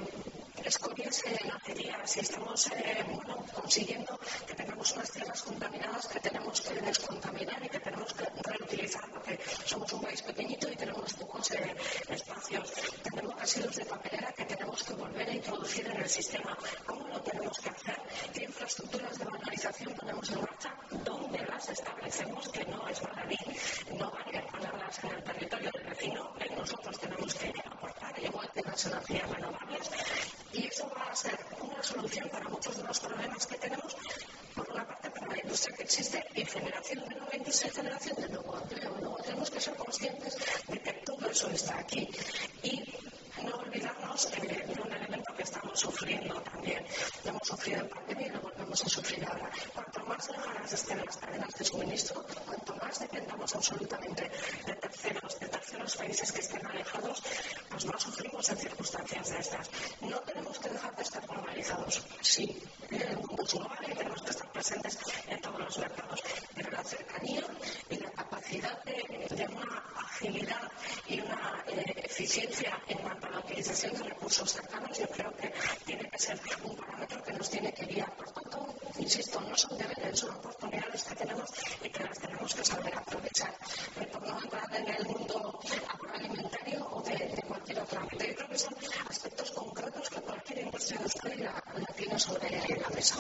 [SPEAKER 2] escobias en acería, si estamos eh, bueno, consiguiendo que tengamos unas tierras contaminadas que tenemos que descontaminar y que tenemos que reutilizar porque somos un país pequeñito y tenemos pocos eh, espacios. Tenemos residuos de papelera que tenemos que volver a introducir en el sistema. ¿Cómo lo tenemos que hacer? ¿Qué infraestructuras de valorización ponemos en marcha? ¿Dónde las establecemos? Que no es baladí, no vale ponerlas en el territorio del vecino, nosotros tenemos que aportar, igual que las energías renovables. Y eso va a ser una solución para muchos de los problemas que tenemos, por una parte para la industria que existe y generación de nueva industria y generación de nuevo empleo. Luego tenemos que ser conscientes de que todo eso está aquí. Y no olvidarnos eh, de un elemento que estamos sufriendo también. Hemos sufrido en pandemia y lo volvemos a sufrir ahora. Cuanto más lejanas estén las cadenas de suministro, cuanto más dependamos absolutamente de terceros, de terceros países que estén alejados, pues más sufrimos en circunstancias de estas. No tenemos que dejar de estar globalizados. Sí, el mundo es global y tenemos que estar presentes en todos los mercados. Pero la cercanía y la capacidad de, de una agilidad y una eh, eficiencia en cuanto la utilización de recursos cercanos, yo creo que tiene que ser un parámetro que nos tiene que guiar. Por tanto, insisto, no son deberes, son oportunidades que tenemos y que las tenemos que saber aprovechar. Por no entrar en el mundo agroalimentario o de, de cualquier otro ámbito. Yo creo que son aspectos concretos que cualquier industria industrial la, la tiene sobre la mesa.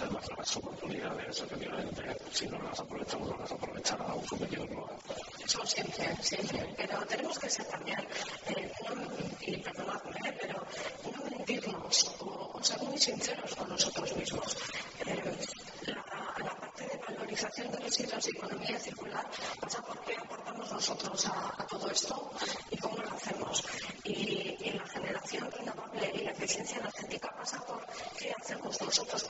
[SPEAKER 3] Además, las oportunidades, efectivamente, si no las aprovechamos, no las aprovechará un competidor global
[SPEAKER 2] son siempre, siempre, pero tenemos que ser también, eh, y perdonadme, pero no mentirnos o, o, ser muy sinceros con nosotros mismos. Eh, la, parte de valorización de residuos y economía circular pasa por qué aportamos nosotros a, todo esto y cómo lo hacemos. Y, y la generación renovable y la eficiencia energética pasa por qué hacemos nosotros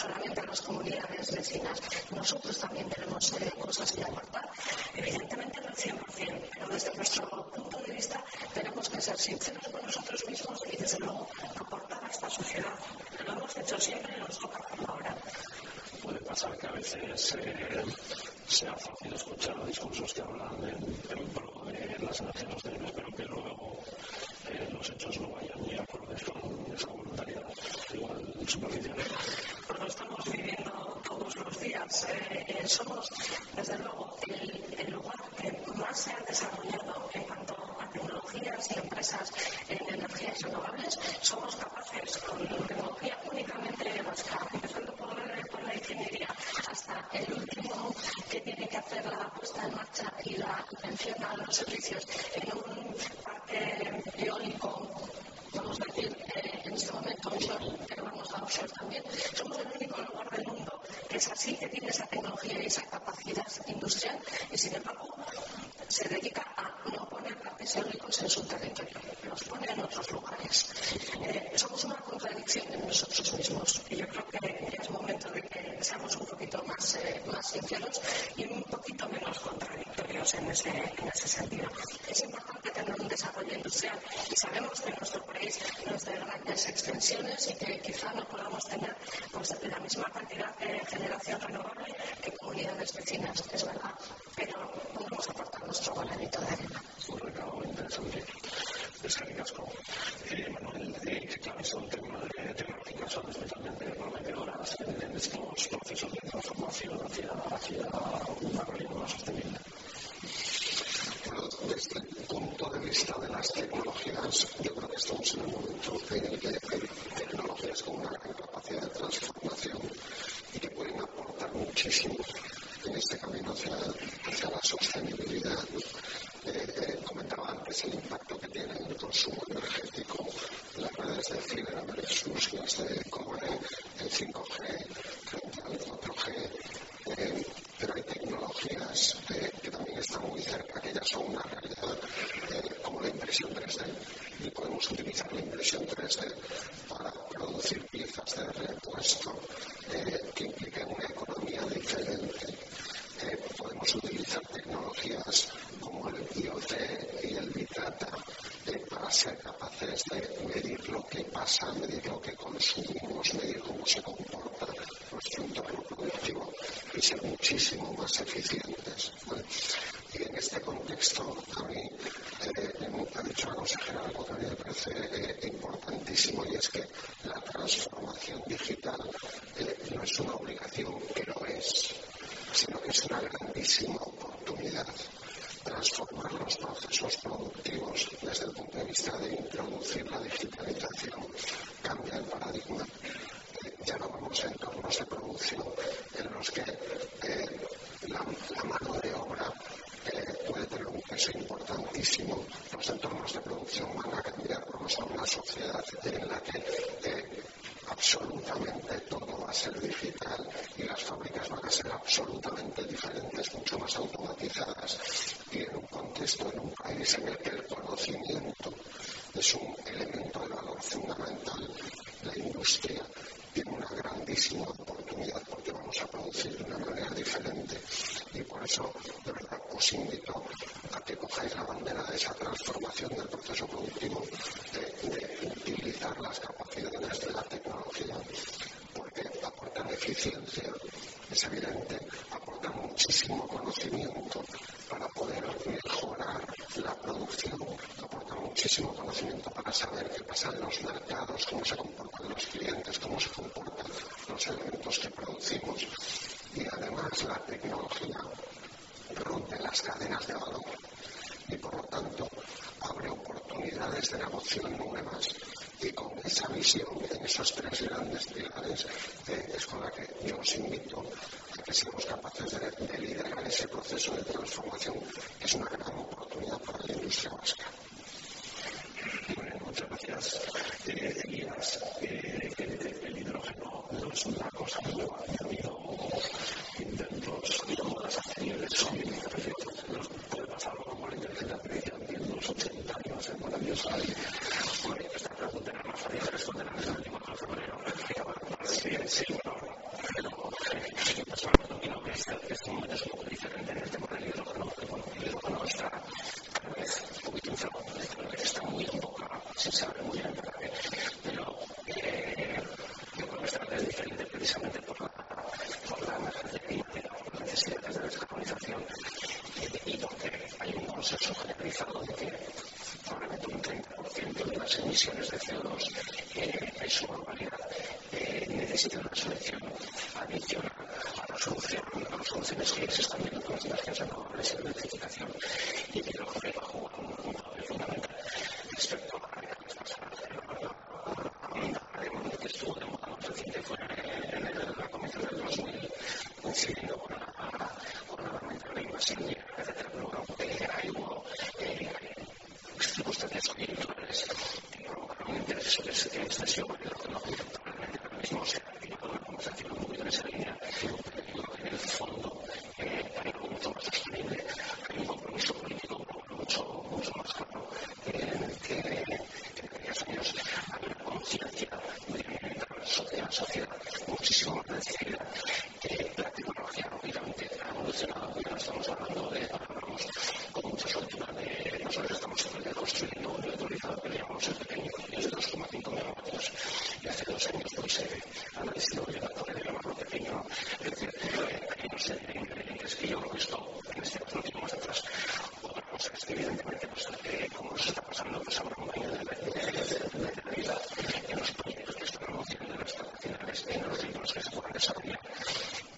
[SPEAKER 2] solamente las comunidades vecinas. Nosotros también tenemos eh, cosas que aportar. Evidentemente no al 100%, pero desde nuestro punto de vista tenemos que ser sinceros con nosotros mismos y desde luego aportar a esta sociedad. Lo hemos hecho siempre y nos toca hacerlo ahora.
[SPEAKER 3] Puede pasar que a veces eh, sea fácil escuchar discursos que hablan en, en pro de las energías sostenibles, pero que luego eh, los hechos no vayan ni acordes con esa voluntariedad igual superficial.
[SPEAKER 2] Pues lo estamos viviendo todos los días. Eh, eh, somos, desde luego, el, el, lugar que más se ha desarrollado en cuanto a tecnologías y empresas en energías renovables. Somos capaces, con tecnología únicamente vasca, empezando por, por la ingeniería, hasta el último que tiene que hacer la puesta en marcha y la atención a los servicios en un parque eólico, vamos a decir, eh, en este momento onshore, pero vamos a offshore también. Somos el es así, que tiene esa tecnología y esa capacidad industrial y sin embargo se dedica a no poner parques eólicos en su territorio, los pone en otros lugares. Eh, somos una contradicción en nosotros mismos y yo creo que es momento de que seamos un poquito más, eh, más sinceros y un poquito menos contradictorios en ese, en ese sentido. Es importante un industrial y sabemos que nuestro país no es de grandes extensiones y que quizá no podamos tener pues, la misma cantidad de generación renovable que comunidades vecinas, es verdad, pero podemos aportar nuestro granito de arena.
[SPEAKER 3] Un. Eskerrik asko. Eh, Manuel, eh, claro, son tecnologías tecnológicas son especialmente prometedoras en, en estos procesos de transformación hacia, hacia un desarrollo más sostenible.
[SPEAKER 4] Bueno, desde el punto de vista de las tecnologías, yo creo que estamos en un momento en el que hay tecnologías con una gran capacidad de transformación y que pueden aportar muchísimo en este camino hacia, hacia la sostenibilidad. Eh, comentaba antes el impacto que tiene en el consumo energético las redes de fibra versus las de cobre, el 5G frente al 4G. Eh, pero hay tecnologías eh, que también están muy cerca, que ya son una realidad, eh, como la impresión 3D. Y podemos utilizar la impresión 3D para producir piezas de repuesto que impliquen una economía diferente. podemos utilizar tecnologías como el IoT y el Big Data para ser capaces de medir pasa, medir lo que consumimos, medir cómo se comporta nuestro entorno productivo y ser muchísimo más eficientes. Y en este contexto, a mí eh, ha dicho la consejera algo que me parece eh, importantísimo y es que la transformación digital eh, no es una obligación, que lo es, sino que es una grandísima oportunidad transformar los procesos productivos desde el punto de vista de introducir la digitalización, cambia el paradigma. Eh, ya no vamos a entornos de producción en los que eh, la, la, mano de obra eh, puede tener un peso importantísimo. Los entornos de producción van a cambiar, vamos a una sociedad en la que absolutamente todo va a ser digital y las fábricas van a ser absolutamente diferentes, mucho más automatizadas y en un contexto, en un país en el que el conocimiento es un elemento de valor fundamental, la industria tiene una grandísima oportunidad porque vamos a producir de una manera diferente y por eso de verdad os invito a que cojáis la bandera de esa transformación del proceso productivo, de, de utilizar las capacidades de la tecnología porque eficiencia, es evidente, aportan muchísimo conocimiento para poder mejorar la producción, aportan muchísimo conocimiento para saber qué pasa en los mercados, cómo se comportan los clientes, cómo se comportan los elementos que producimos. Y además la tecnología rompe las cadenas de valor y por lo tanto abre oportunidades de negocio nuevas y con esa visión en esos tres grandes pilares eh, es con la que yo os invito a que seamos capaces de, de liderar ese proceso de transformación que es una gran oportunidad para la industria vasca.
[SPEAKER 3] Bueno, muchas gracias. Eh, Elías, eh, el, el, hidrógeno no es una cosa nueva, ha habido intentos y modas anteriores son nos puede pasar algo como la inteligencia artificial en los 80
[SPEAKER 5] años, es maravillosa. Muslims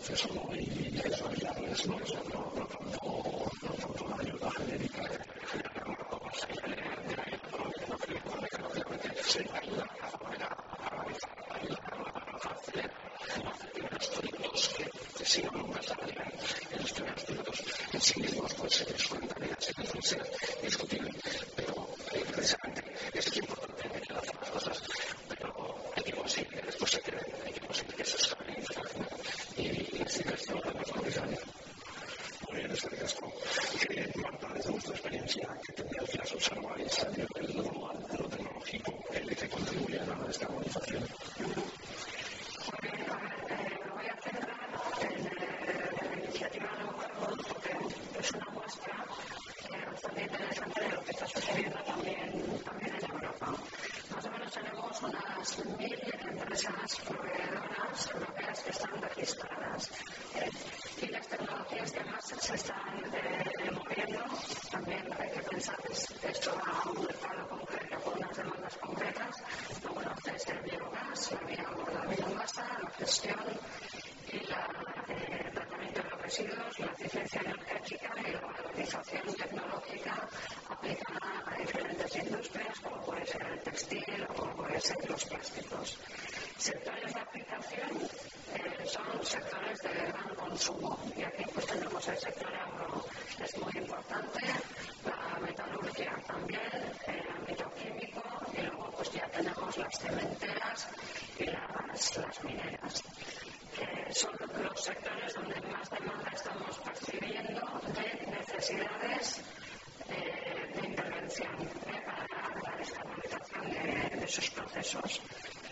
[SPEAKER 5] proceso
[SPEAKER 2] gestión y el tratamiento de los residuos, la eficiencia energética y la valorización tecnológica aplicada a diferentes industrias, como puede ser el textil o como puede ser los plásticos. Sectores de aplicación eh, son sectores de gran consumo y aquí para la descarbonización de, de sus procesos.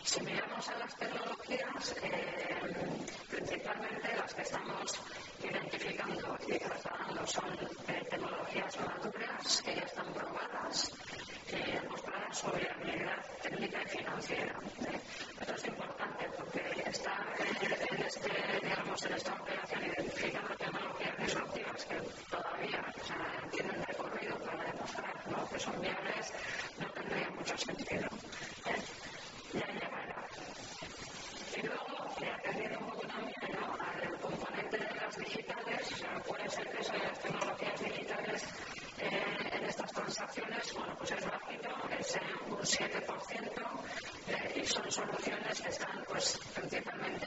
[SPEAKER 2] Si miramos a las tecnologías, eh, principalmente las que estamos identificando y tratando son eh, tecnologías maduras que ya están probadas, que eh, mostrar su viabilidad técnica y financiera. ¿eh? Esto es importante porque está en, este, digamos, en esta operación identificando tecnologías disruptivas que todavía o sea, tienen de las digitales, o sea, puede ser que de las tecnologías digitales eh, en estas transacciones, bueno, pues es bajito, es eh, un 7%, eh, y son soluciones que están, pues, principalmente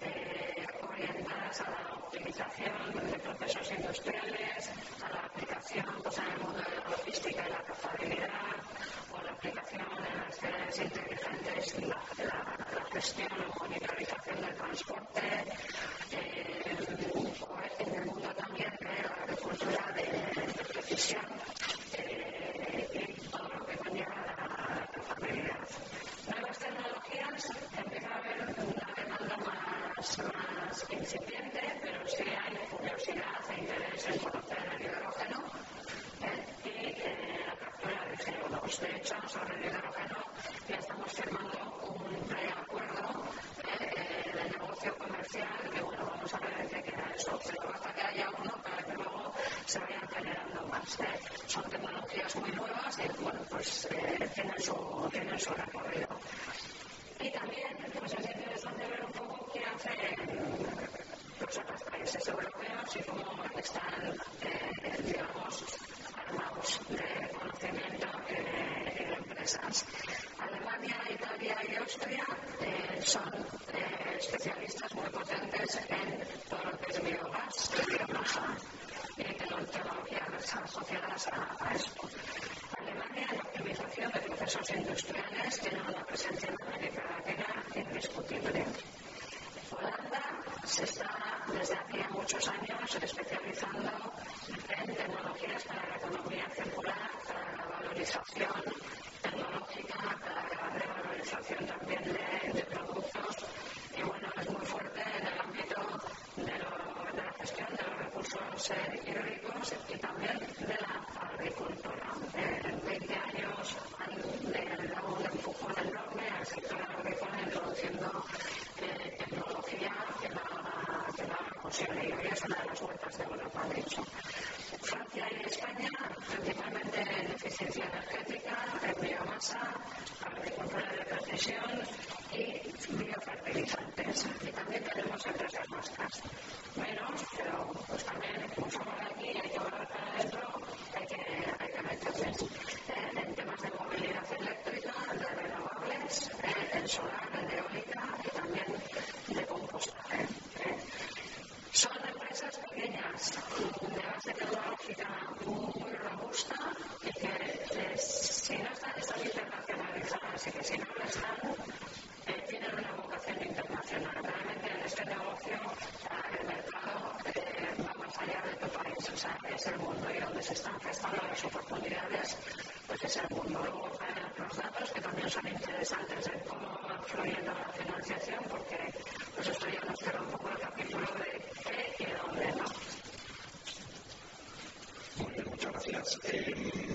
[SPEAKER 2] eh, orientadas a la optimización de procesos industriales, a la aplicación pues, en el mundo de la logística y la trazabilidad, o la aplicación de las ciudades inteligentes y la, la, la gestión o monitorización del transporte, eh, en el mundo también de la agricultura de, de precisión eh, y todo lo que conlleva la, la trazabilidad. Nuevas tecnologías, empieza a haber una demanda más, más incipiente, pero sí hay curiosidad e interés en conocer el hidrógeno eh, y eh, la captura de CO2. De hecho, sobre el hidrógeno ya estamos firmando un preacuerdo eh, de negocio comercial que, bueno, vamos a ver en qué queda eso, pero basta que haya uno para que luego se vayan generando más. ¿eh? Son tecnologías muy nuevas y, bueno, pues eh, tienen, su, tienen su recorrido. Y también pues, es interesante ver un poco qué hacen los otros países europeos y cómo están, eh, digamos, armados de conocimiento eh, y de Alemania, Italia y Austria eh, son eh, especialistas muy potentes en todo lo que es biogás, biomasa y tecnologías asociadas a, a esto. Alemania, en la optimización de procesos industriales, tiene una presencia en América Latina indiscutible. Holanda se está desde hacía muchos años especializando en tecnologías para la economía circular, para la valorización tecnológica, para la revalorización también de, de productos y bueno, es muy fuerte en el ámbito de, de la gestión de los recursos hídricos y también de la agricultura en 20 años han de, dado un empujón enorme al sector agrícola introduciendo eh, tecnología que la, que la haga posible y hoy es una de las vueltas de Europa, de hecho. Francia y España, principalmente en eficiencia energética, en biomasa, agricultura de precisión y biofertilizantes. Y también tenemos empresas vascas. Menos, pero pues también somos aquí, hay que hablar para adentro, hay que, hay que meterse eh, en temas de movilidad eléctrica, de renovables, eh, en solar, en eólica y también de compostaje. Eh. Son empresas pequeñas, de tecnológica muy robusta y que si no están, están internacionalizadas y que si no lo están, eh, tienen una vocación internacional. Realmente en este negocio el mercado eh, va más allá de tu país, o sea, es el mundo y donde se están gestando las oportunidades, pues es el mundo. Luego los datos que también son interesantes de cómo va fluyendo la financiación, porque pues esto ya nos queda un poco el capítulo de qué y dónde no.
[SPEAKER 3] Muy bien, muchas gracias. Eh,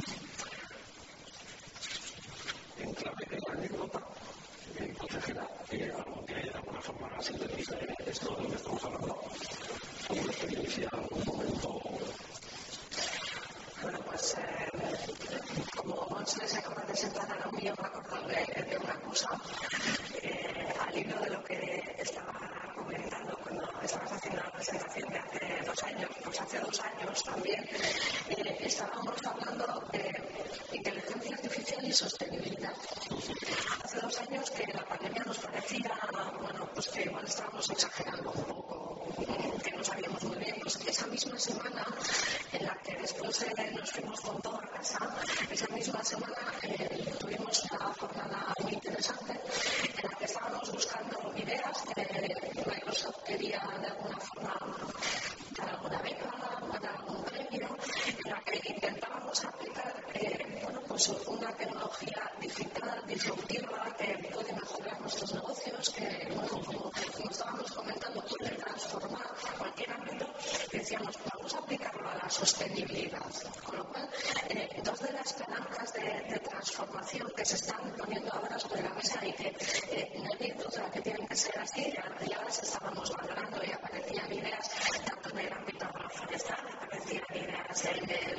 [SPEAKER 3] en clave de la anécdota, eh, consejera, eh, que de alguna forma sintetice esto de lo que estamos hablando, una experiencia, un momento.
[SPEAKER 2] Bueno, pues eh, como se acaba de sentar a lo mío, me acuerdo de, de una cosa, eh, al hilo de lo que estaba comentando estabas haciendo la presentación de hace dos años, pues hace dos años también eh, estábamos hablando de inteligencia artificial y sostenibilidad. Hace dos años que la pandemia nos parecía, bueno, pues que igual estábamos exagerando un poco, que no sabíamos muy bien, pues esa misma semana en la que después eh, nos fuimos con todo a casa, esa misma semana eh, tuvimos una jornada muy interesante en la que estábamos buscando ideas, eh, Microsoft quería de alguna forma para alguna beca para algún premio, en la que intentábamos aplicar una tecnología digital, disruptiva, que puede mejorar nuestros negocios, que como estábamos comentando tú, de transformar a cualquier ámbito, decíamos, vamos a aplicarlo a la sostenibilidad. Con lo cual, eh, dos de las palabras de transformación que se están poniendo ahora sobre la mesa y que eh, en el virus de la que tienen que ser así ya las estábamos valorando y aparecían ideas, tanto en el ámbito forestal, aparecían ideas en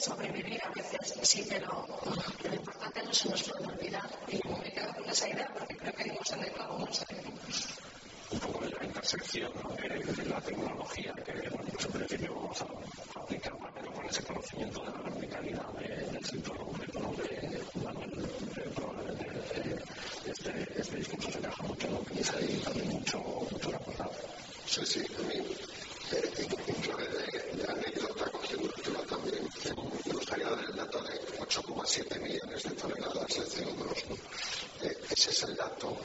[SPEAKER 2] sobrevivir a veces, sí, pero lo importante no se nos puede olvidar. Y me quedo con esa idea porque creo que dimos en el clavo muchos
[SPEAKER 3] un poco de la intersección ¿no? de, la tecnología que bueno, pues en principio vamos a aplicarla, pero con ese conocimiento de la verticalidad de, del sector concreto, ¿no? de, de, probablemente este, este discurso se encaja mucho en lo que dice y también mucho, mucho la.
[SPEAKER 4] Sí, sí, a mí, eh, de, de anécdota 8,7 millones de toneladas de CO2. Eh, ese es el dato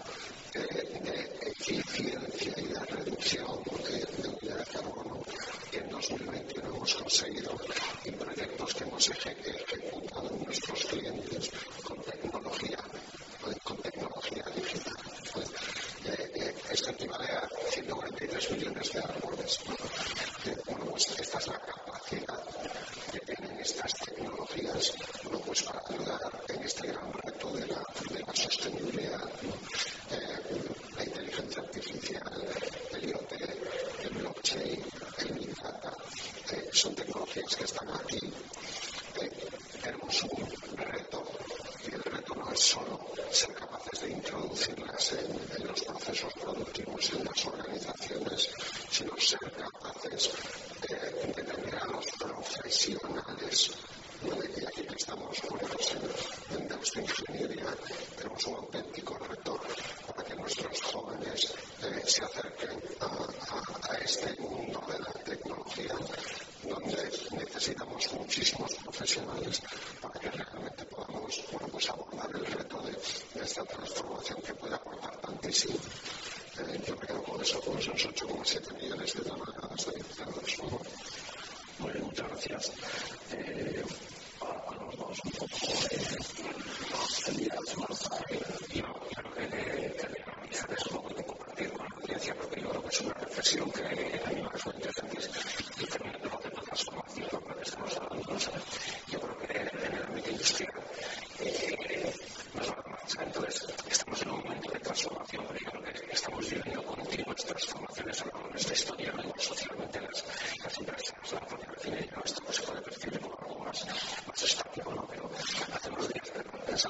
[SPEAKER 4] eh, de eficiencia y de reducción de, de de carbono que en 2021 hemos conseguido en proyectos que hemos ejecutado nuestros clientes con tecnología, pues, con tecnología digital. Pues, eh, esto equivale a 143 millones de árboles. Bueno, pues esta es la capacidad que tienen estas tecnologías pues para ayudar en este gran reto de la, de sostenibilidad. Eh, la inteligencia artificial, el IoT, el blockchain, el Big Data, eh, son tecnologías que están aquí. Eh, tenemos un reto solo ser capaces de introducirlas en, en los procesos productivos, en las organizaciones, sino ser capaces de, de tener a los profesionales. No diría aquí que estamos puestos en, nuestra ingeniería, tenemos un auténtico reto para que nuestros jóvenes eh, se acerquen a, a, este mundo de la tecnología donde necesitamos eso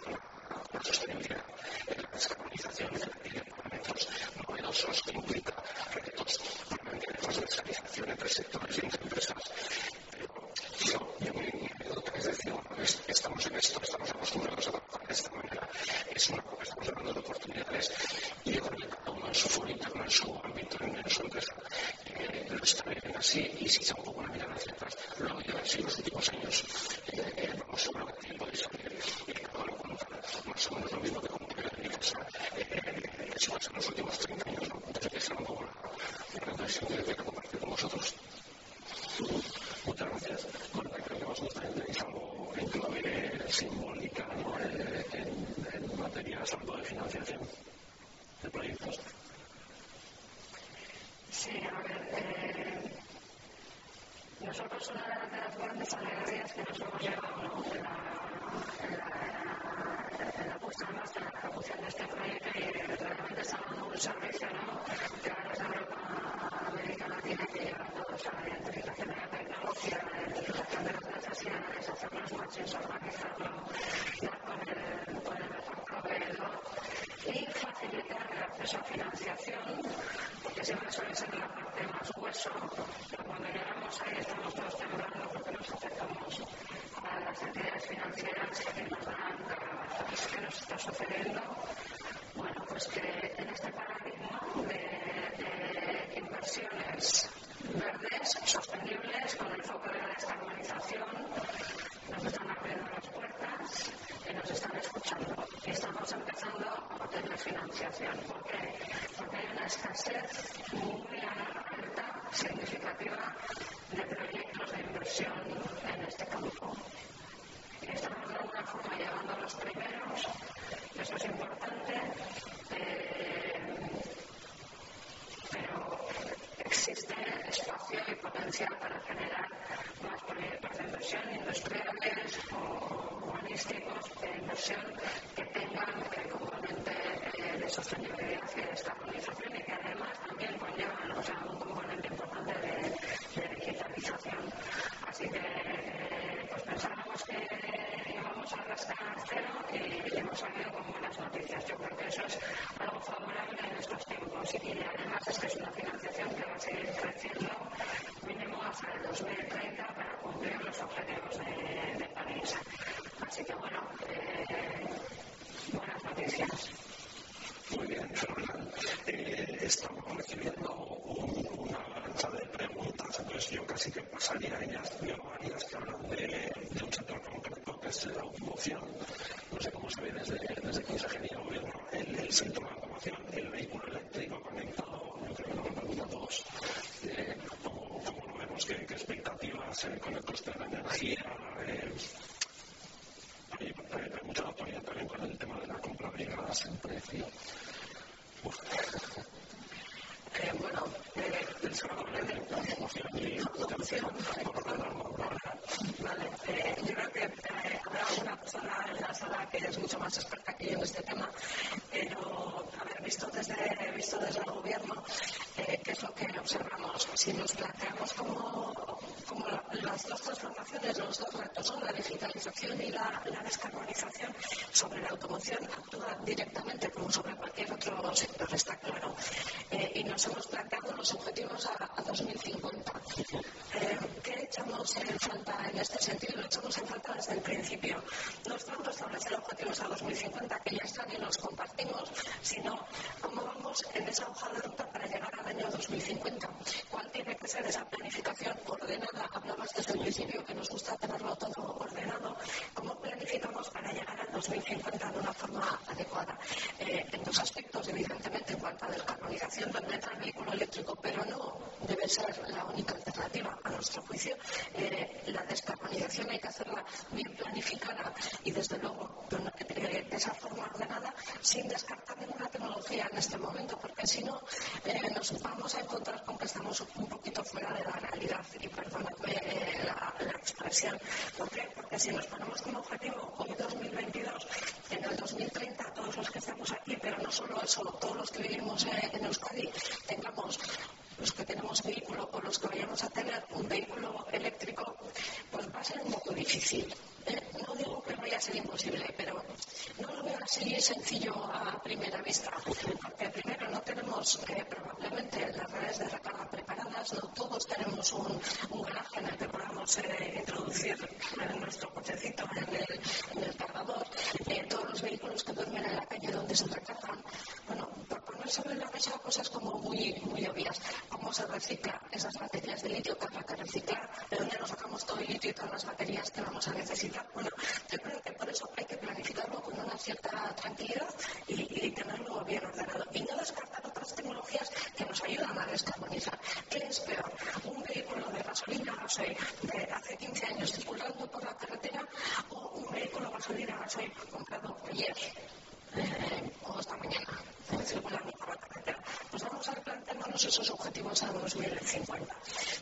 [SPEAKER 2] inversión que tengan componente de sostenibilidad y de descarbonización y que además también conllevan o sea, un componente importante de, de digitalización. Así que pues pensábamos que íbamos a rascar cero y hemos salido con buenas noticias. Yo creo que eso es algo favorable en estos tiempos y además es que es una financiación que va a seguir creciendo mínimo hasta el 2030 para cumplir los objetivos de, de París. Así que bueno, eh, buenas noticias.
[SPEAKER 3] Muy bien, fenomenal. Eh, estamos recibiendo un, una avalancha de preguntas, entonces yo casi que pasaría a ellas. Veo varias que hablan de, de un sector concreto que es la automoción. No sé cómo se ve desde, desde ingeniería el gobierno el, el sector de la automoción, el vehículo eléctrico conectado. Yo creo que nos preguntan todos eh, cómo, lo vemos, qué, qué expectativas eh, con el coste de la energía. Eh, hay, hay, mucha autoridad también con el tema de la compra de gas, el precio. Uf.
[SPEAKER 2] Eh, bueno, eh,
[SPEAKER 3] Pensaba hablar de la automoción y automoción,
[SPEAKER 2] Vale, eh, yo creo que eh, habrá una persona en la sala que es mucho más experta que yo en este tema, pero haber visto desde, visto desde el gobierno eh, qué es lo que observamos. Si nos planteamos como, como la, las dos transformaciones, los dos retos, ¿no? la digitalización y la, la descarbonización, sobre la automoción actúa directamente como sobre cualquier otro sector, está claro. Eh, y nos hemos planteado los objetivos a, a 2050. Eh, ¿Qué echamos en falta en este sentido? Lo echamos en falta desde el principio. No es tanto establecer objetivos a 2050, que ya están y los compartimos, sino cómo vamos en esa hoja de ruta para llegar al año 2050. ¿Cuál tiene que ser esa planificación ordenada? Hablabas desde el principio que nos gusta tenerlo todo ordenado. ¿Cómo planificamos para llegar al 2050 de una forma adecuada? Eh, en dos aspectos, evidentemente, en cuanto a descarbonización, donde el vehículo eléctrico, pero no debe ser la única alternativa. A nuestro juicio, eh, la descarbonización hay que hacerla bien planificada y, desde luego, de, esa forma ordenada, sin descartar ninguna tecnología en este momento, porque si no, eh, nos vamos a encontrar con que estamos un poquito fuera de la realidad. Y perdóname eh, la, la, expresión. ¿Por qué? Porque si nos ponemos como objetivo hoy 2022, en el 2030, todos los que estamos aquí, pero no solo eso, todos los que vivimos en Euskadi, tengamos los que tenemos vehículo o los que vayamos a tener un vehículo eléctrico, pues va a ser un poco difícil. Eh, no digo que vaya a ser imposible, pero no lo veo así sencillo a primera vista. Porque primero no tenemos eh, probablemente las redes de recarga preparadas, no todos tenemos un, garaje en el que podamos eh, introducir nuestro cochecito en el, en el cargador. todos los vehículos que duermen en la calle donde se recargan, bueno, por poner sobre la mesa cosas como muy, muy obvias cómo se recicla esas baterías de litio que habrá que reciclar, de dónde nos sacamos todo el litio y todas las baterías que vamos a necesitar. Bueno, yo creo que por eso hay que planificarlo con una cierta tranquilidad y, tenerlo bien ordenado. Y no descartar otras tecnologías que nos ayudan a descarbonizar. ¿Qué es peor? ¿Un vehículo de gasolina gasoil de hace 15 años circulando por la carretera o un vehículo gasolina gasoil comprado ayer eh, o esta mañana circulando por la carretera? Pues vamos a replantearnos esos objetivos a 2050.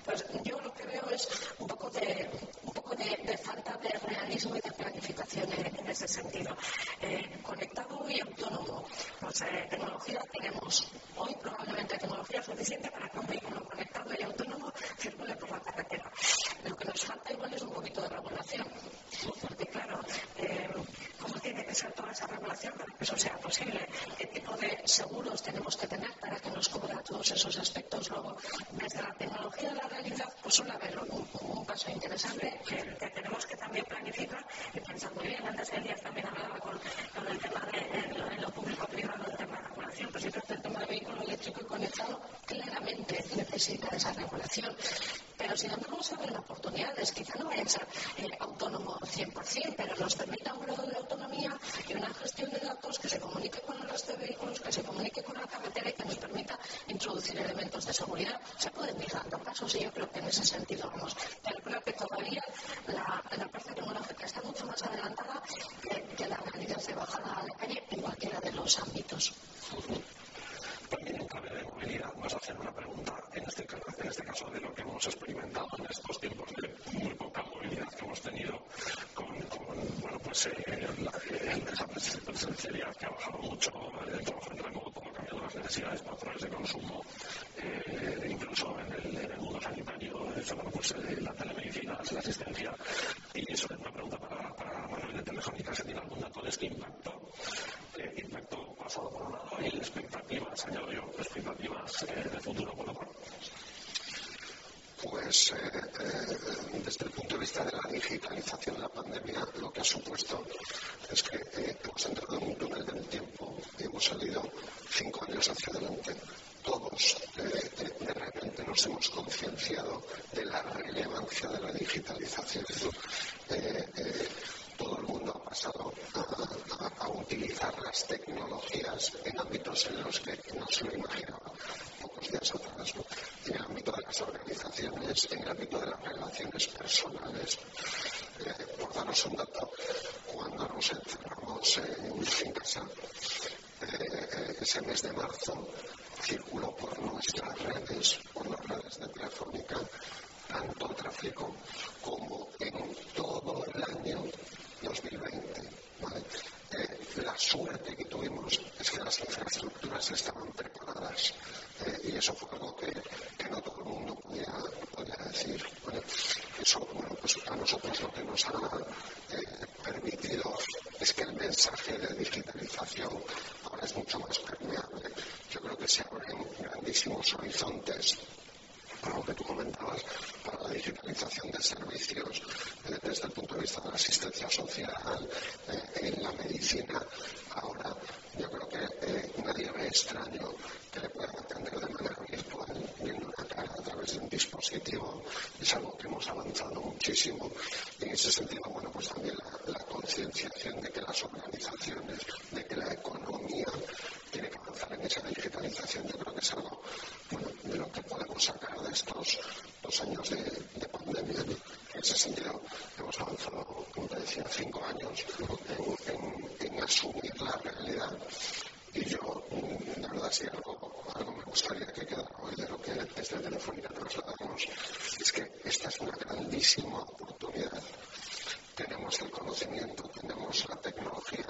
[SPEAKER 2] Pues yo lo que veo es un poco de, un poco de, de falta de realismo y de planificación en, en ese sentido. Eh, conectado y autónomo, pues eh, tecnología tenemos. Hoy probablemente tecnología suficiente para que un vehículo conectado y autónomo circule por la carretera. Lo que nos falta igual es un poquito de regulación. Porque claro, eh, ¿cómo tiene que ser toda esa regulación para que eso sea posible? ¿Qué tipo de seguros tenemos que todos esos aspectos? Luego, desde la tecnología a la realidad, pues suele haber un, un paso interesante que, que, tenemos que también planificar y pensar muy bien. Antes el día también hablaba con, con el tema de lo, en lo público-privado, el tema de regulación. Pues yo el tema del vehículo eléctrico y conectado claramente necesita esa regulación. Pero sin embargo, se abren oportunidades. Quizá no vaya a ser eh, autónomo 100%, pero nos permita un grado de autonomía y una gestión de datos que se comunique con el resto de vehículos, que se comunique con la carretera y que nos permita introducir elementos de seguridad. Se pueden ir dando pasos y yo creo que en ese sentido vamos. Pero creo que todavía la, la parte tecnológica está mucho más adelantada que, que la realidad de bajada a la calle en cualquiera de los ámbitos.
[SPEAKER 3] También en clave de movilidad a hacer una pregunta, en este, en este caso de lo que hemos experimentado en estos tiempos de muy poca movilidad que hemos tenido con, bueno, pues eh, la, esa presencialidad que ha bajado mucho, el trabajo en remoto, ha cambiado las necesidades, patrones de consumo, eh, incluso en el, en el, mundo sanitario, eso, bueno, pues la telemedicina, la asistencia. Y eso es una pregunta para, para Manuel de Telefónica, si tiene algún dato de este impacto, eh, impacto pasado por un lado y expectativas, añado yo, expectativas eh, de futuro por otro.
[SPEAKER 4] Pues eh, eh, desde el punto de vista de la digitalización de la pandemia, lo que ha supuesto es que eh, hemos entrado en un túnel del tiempo y hemos salido cinco años hacia adelante. Todos de repente nos hemos concienciado de la relevancia de la digitalización el mundo ha pasado a, a, a, utilizar las tecnologías en ámbitos en los que no se lo imaginaba pocos días atrás, ¿no? en el ámbito de las organizaciones, en el ámbito de las relaciones personales. Eh, por daros un dato, cuando nos encerramos en, en casa, eh, ese mes de marzo circuló por nuestras redes, por las redes de Telefónica, tanto tráfico como en todo el año 2020. ¿vale? Eh, la suerte que tuvimos es que las infraestructuras estaban preparadas eh, y eso fue algo que, que, no todo el mundo podía, podía decir. ¿vale? Eso, bueno, pues a nosotros lo que nos ha eh, permitido es que el mensaje de digitalización ahora es mucho más permeable. Yo creo que se abren grandísimos horizontes para lo que tú comentabas, para la digitalización de servicios, eh, desde el punto de vista de la asistencia social, eh, en la medicina. Ahora, yo creo que eh, nadie ve extraño que le puedan atender de manera virtual, a través de un dispositivo. Es algo que hemos avanzado muchísimo. En ese sentido, bueno, pues también la, concienciación de que las organizaciones, de que la economía tiene que avanzar en esa digitalización, yo creo que es algo bueno, de lo que podemos sacar de estos dos años de, de pandemia. En ese sentido, hemos avanzado, como te decía, cinco años en asumir la realidad. Y yo, la verdad, si algo, algo me gustaría que quedara hoy de lo que desde Telefónica trasladamos, es que esta es una grandísima oportunidad. Tenemos el conocimiento, tenemos la tecnología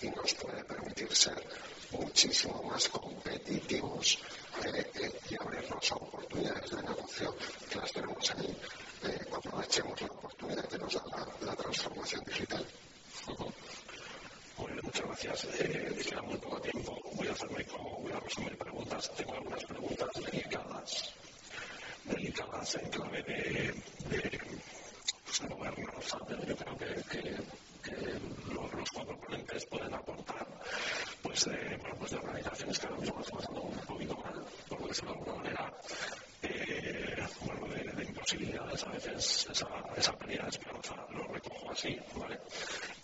[SPEAKER 4] y nos puede permitir ser muchísimo más competitivos eh, eh, y abrirnos a oportunidades de negocio que las tenemos ahí. Eh, aprovechemos la oportunidad que nos da la, transformación digital.
[SPEAKER 3] Bien, muchas gracias. Eh, muy poco tiempo. Voy a hacerme como, voy a resumir preguntas. Tengo algunas preguntas delicadas, delicadas en clave de, de, pues, de gobernanza. Yo creo que, los, cuatro ponentes pueden aportar pues, bueno, pues de organizaciones que ahora mismo están pasando un poquito mal, por decirlo de alguna manera. Eh, bueno, de, de, imposibilidades, a veces esa, esa pérdida de esperanza lo recojo así, ¿vale?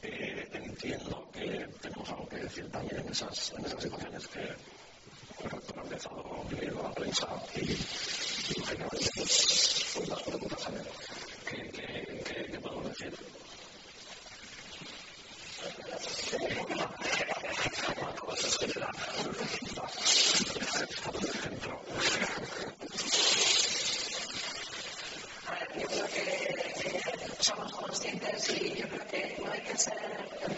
[SPEAKER 3] Eh, entiendo que tenemos algo que decir también en esas, en esas situaciones que el rector ha empezado leyendo la prensa y, y lógicamente pues, pues las preguntas a ver qué, qué, qué, qué podemos decir.
[SPEAKER 2] yo creo que somos conscientes y yo creo que no hay que ser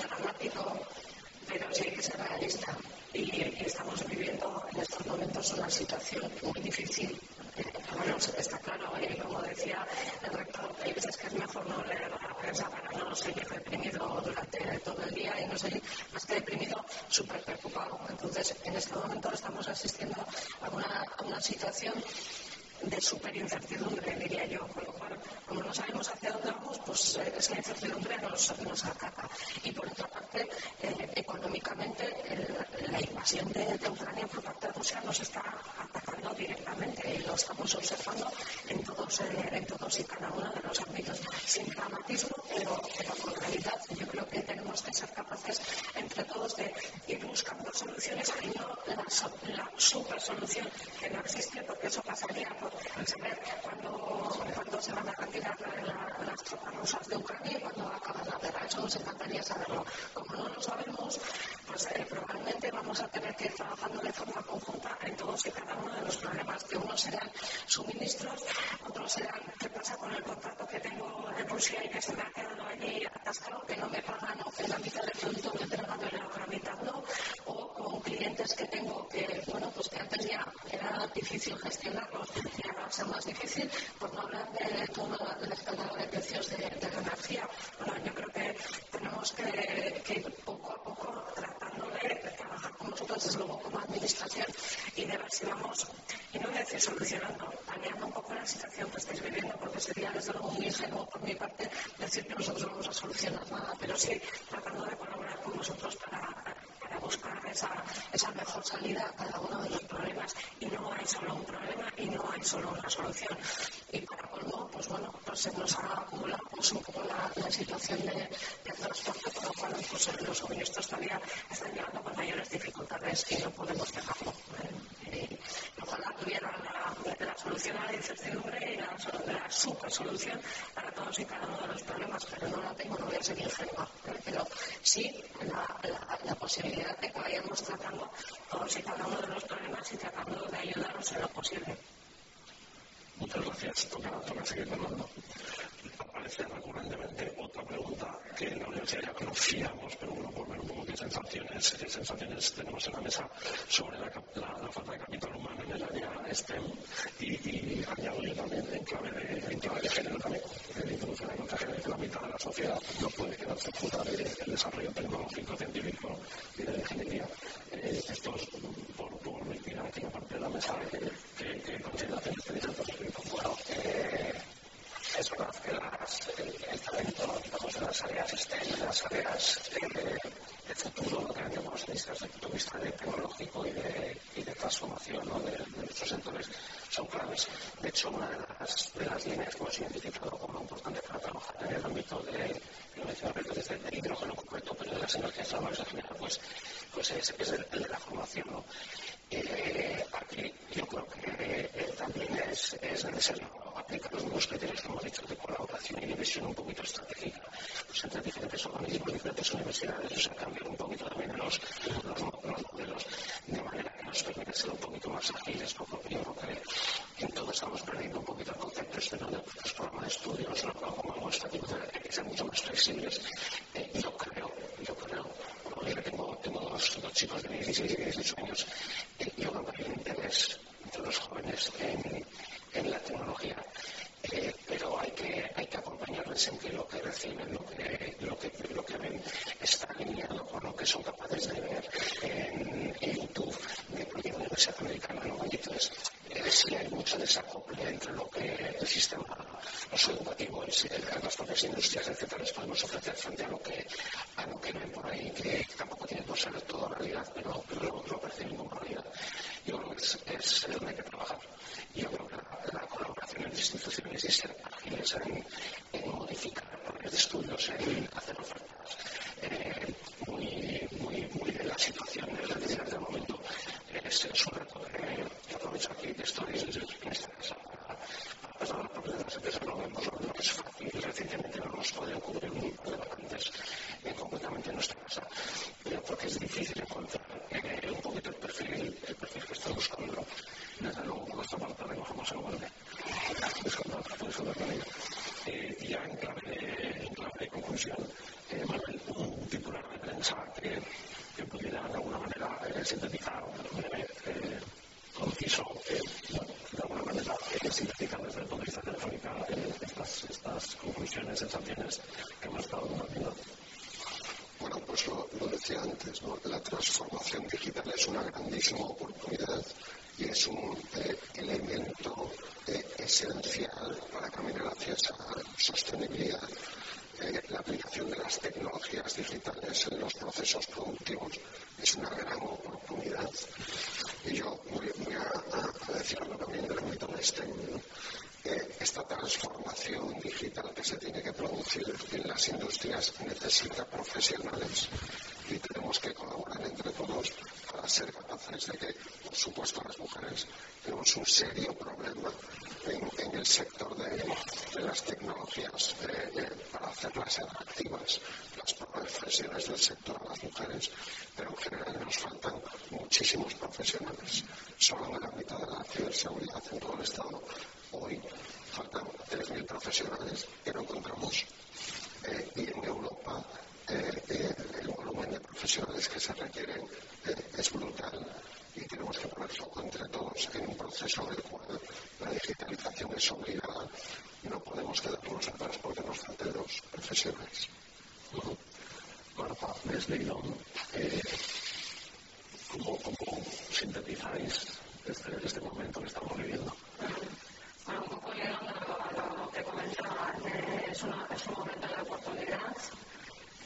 [SPEAKER 2] dramático, pero sí hay que ser realista. Y, y estamos viviendo en estos momentos una situación muy difícil. Eh, bueno, está claro, y como decía el rector, hay veces que es mejor no leer la prensa para no seguir deprimido durante todo el día y no seguir más que deprimido, súper preocupado. Entonces, en este momento estamos asistiendo a una, situación de super incertidumbre, diría yo, con lo cual, como no sabemos hacia dónde vamos, pues eh, esa incertidumbre nos, nos ataca. Y por otra parte, eh, económicamente, la invasión de, de, Ucrania por parte de Rusia nos está atacando directamente y lo estamos observando en todos, eh, en todos y cada uno de los ámbitos, sin dramatismo, pero, pero con realidad. Yo creo que tenemos que ser capaces entre todos de ir buscando soluciones y no la, super solución que no existe, porque eso pasaría por saber cuándo, cuándo se van a retirar la, las tropas rusas de Ucrania y cuándo acabar la guerra. Eso nos encantaría saberlo. Como no lo sabemos, pues eh, probablemente vamos a tener que ir trabajando de forma conjunta en todos y cada uno de los problemas, que unos serán suministros, otros serán qué pasa con el contrato que tengo de Rusia y que se me ha quedado allí atascado, que no me pagan o que la mitad del producto me he entregado y la otra mitad no, o con clientes que tengo que, bueno, pues que antes ya era difícil gestionarlos y ahora va a ser más difícil, por no hablar de todo el escándalo de precios de, la energía. Bueno, yo creo que tenemos que, ir poco a poco tratando de trabajar con nosotros, desde luego, como administración y de ver si vamos, y no voy a decir solucionando, paliando un poco la situación que estáis viviendo, porque sería desde luego muy ingenuo por mi parte decir que nosotros vamos a solucionar nada, pero sí tratando de colaborar con vosotros para para buscar esa, esa mejor salida a cada uno de los problemas. Y no hay solo un problema y no hay solo una solución. Y para colmo, pues bueno, pues se nos ha acumulado pues, un poco la, la situación de, de, transporte, por lo cual pues, los suministros todavía están llegando con mayores dificultades y no podemos dejarlo. Eh, y ojalá tuvieran la, la, solución a la incertidumbre y la, la super solución para todos y cada uno de los problemas, pero no la tengo, no voy a ser ingenua. Eh, pero sí la, la posibilidad que vayamos tratando todos y cada de los problemas y tratando de ayudarnos en lo posible.
[SPEAKER 3] Muchas gracias. Toca, toca seguir hablando. Recurrentemente otra pregunta que en la universidad ya conocíamos, pero bueno, por ver un poco qué sensaciones, qué sensaciones tenemos en la mesa sobre la, falta de capital humano en el área STEM y, y añado yo también en clave de, en de género también. Que la mitad de la sociedad no puede quedarse fuera del de desarrollo tecnológico, científico y de la ingeniería. Eh, esto es por, por aquí aparte de la mesa que, que, que consideraciones tenéis al
[SPEAKER 4] Bueno, eh, es verdad que las, el, el, talento, digamos, de las áreas STEM, las áreas de, de futuro, que haríamos desde el punto de vista de tecnológico y de, y de transformación ¿no? de, de, nuestros sectores, son claves. De hecho, una de las, de las líneas que hemos identificado como importante para trabajar en el ámbito de, lo mencionaba desde el hidrógeno concreto, pero de las energías renovables en general, pues, pues es, es el, el, prensa que, que pudiera de alguna manera eh, sintetizar breve, eh, conciso, de alguna manera sintetizar desde el punto de vista telefónica estas, estas conclusiones, sensaciones que hemos estado compartiendo. Bueno, pues lo, lo decía antes, ¿no? la transformación digital es una grandísima oportunidad y es un eh, elemento eh, esencial para caminar hacia esa sostenibilidad. Las tecnologías digitales en los procesos productivos es una gran oportunidad. Y yo voy, voy a, a, decirlo también del ámbito de. Eh, esta transformación digital que se tiene que producir en las industrias necesita profesionales y tenemos que colaborar entre todos para ser capaces de que, por supuesto, las mujeres tenemos un serio problema en, el sector de las tecnologías para hacerlas atractivas, las profesiones del sector a las mujeres, pero en general nos faltan muchísimos profesionales. Solo en el ámbito de la ciberseguridad en todo el Estado, hoy faltan 3.000 profesionales que no encontramos. Eh, y en Europa eh, eh, el volumen de profesionales que se requieren eh, es brutal y tenemos que poner foco entre todos en un proceso en el cual la digitalización es obligada. No podemos quedarnos atrás porque nos faltan los profesionales.
[SPEAKER 3] Bueno, desde IDOM, eh, ¿cómo, ¿cómo sintetizáis este, este momento que estamos viviendo?
[SPEAKER 2] Bueno, un poco llegando a lo que comentaba, eh, es, un momento de oportunidad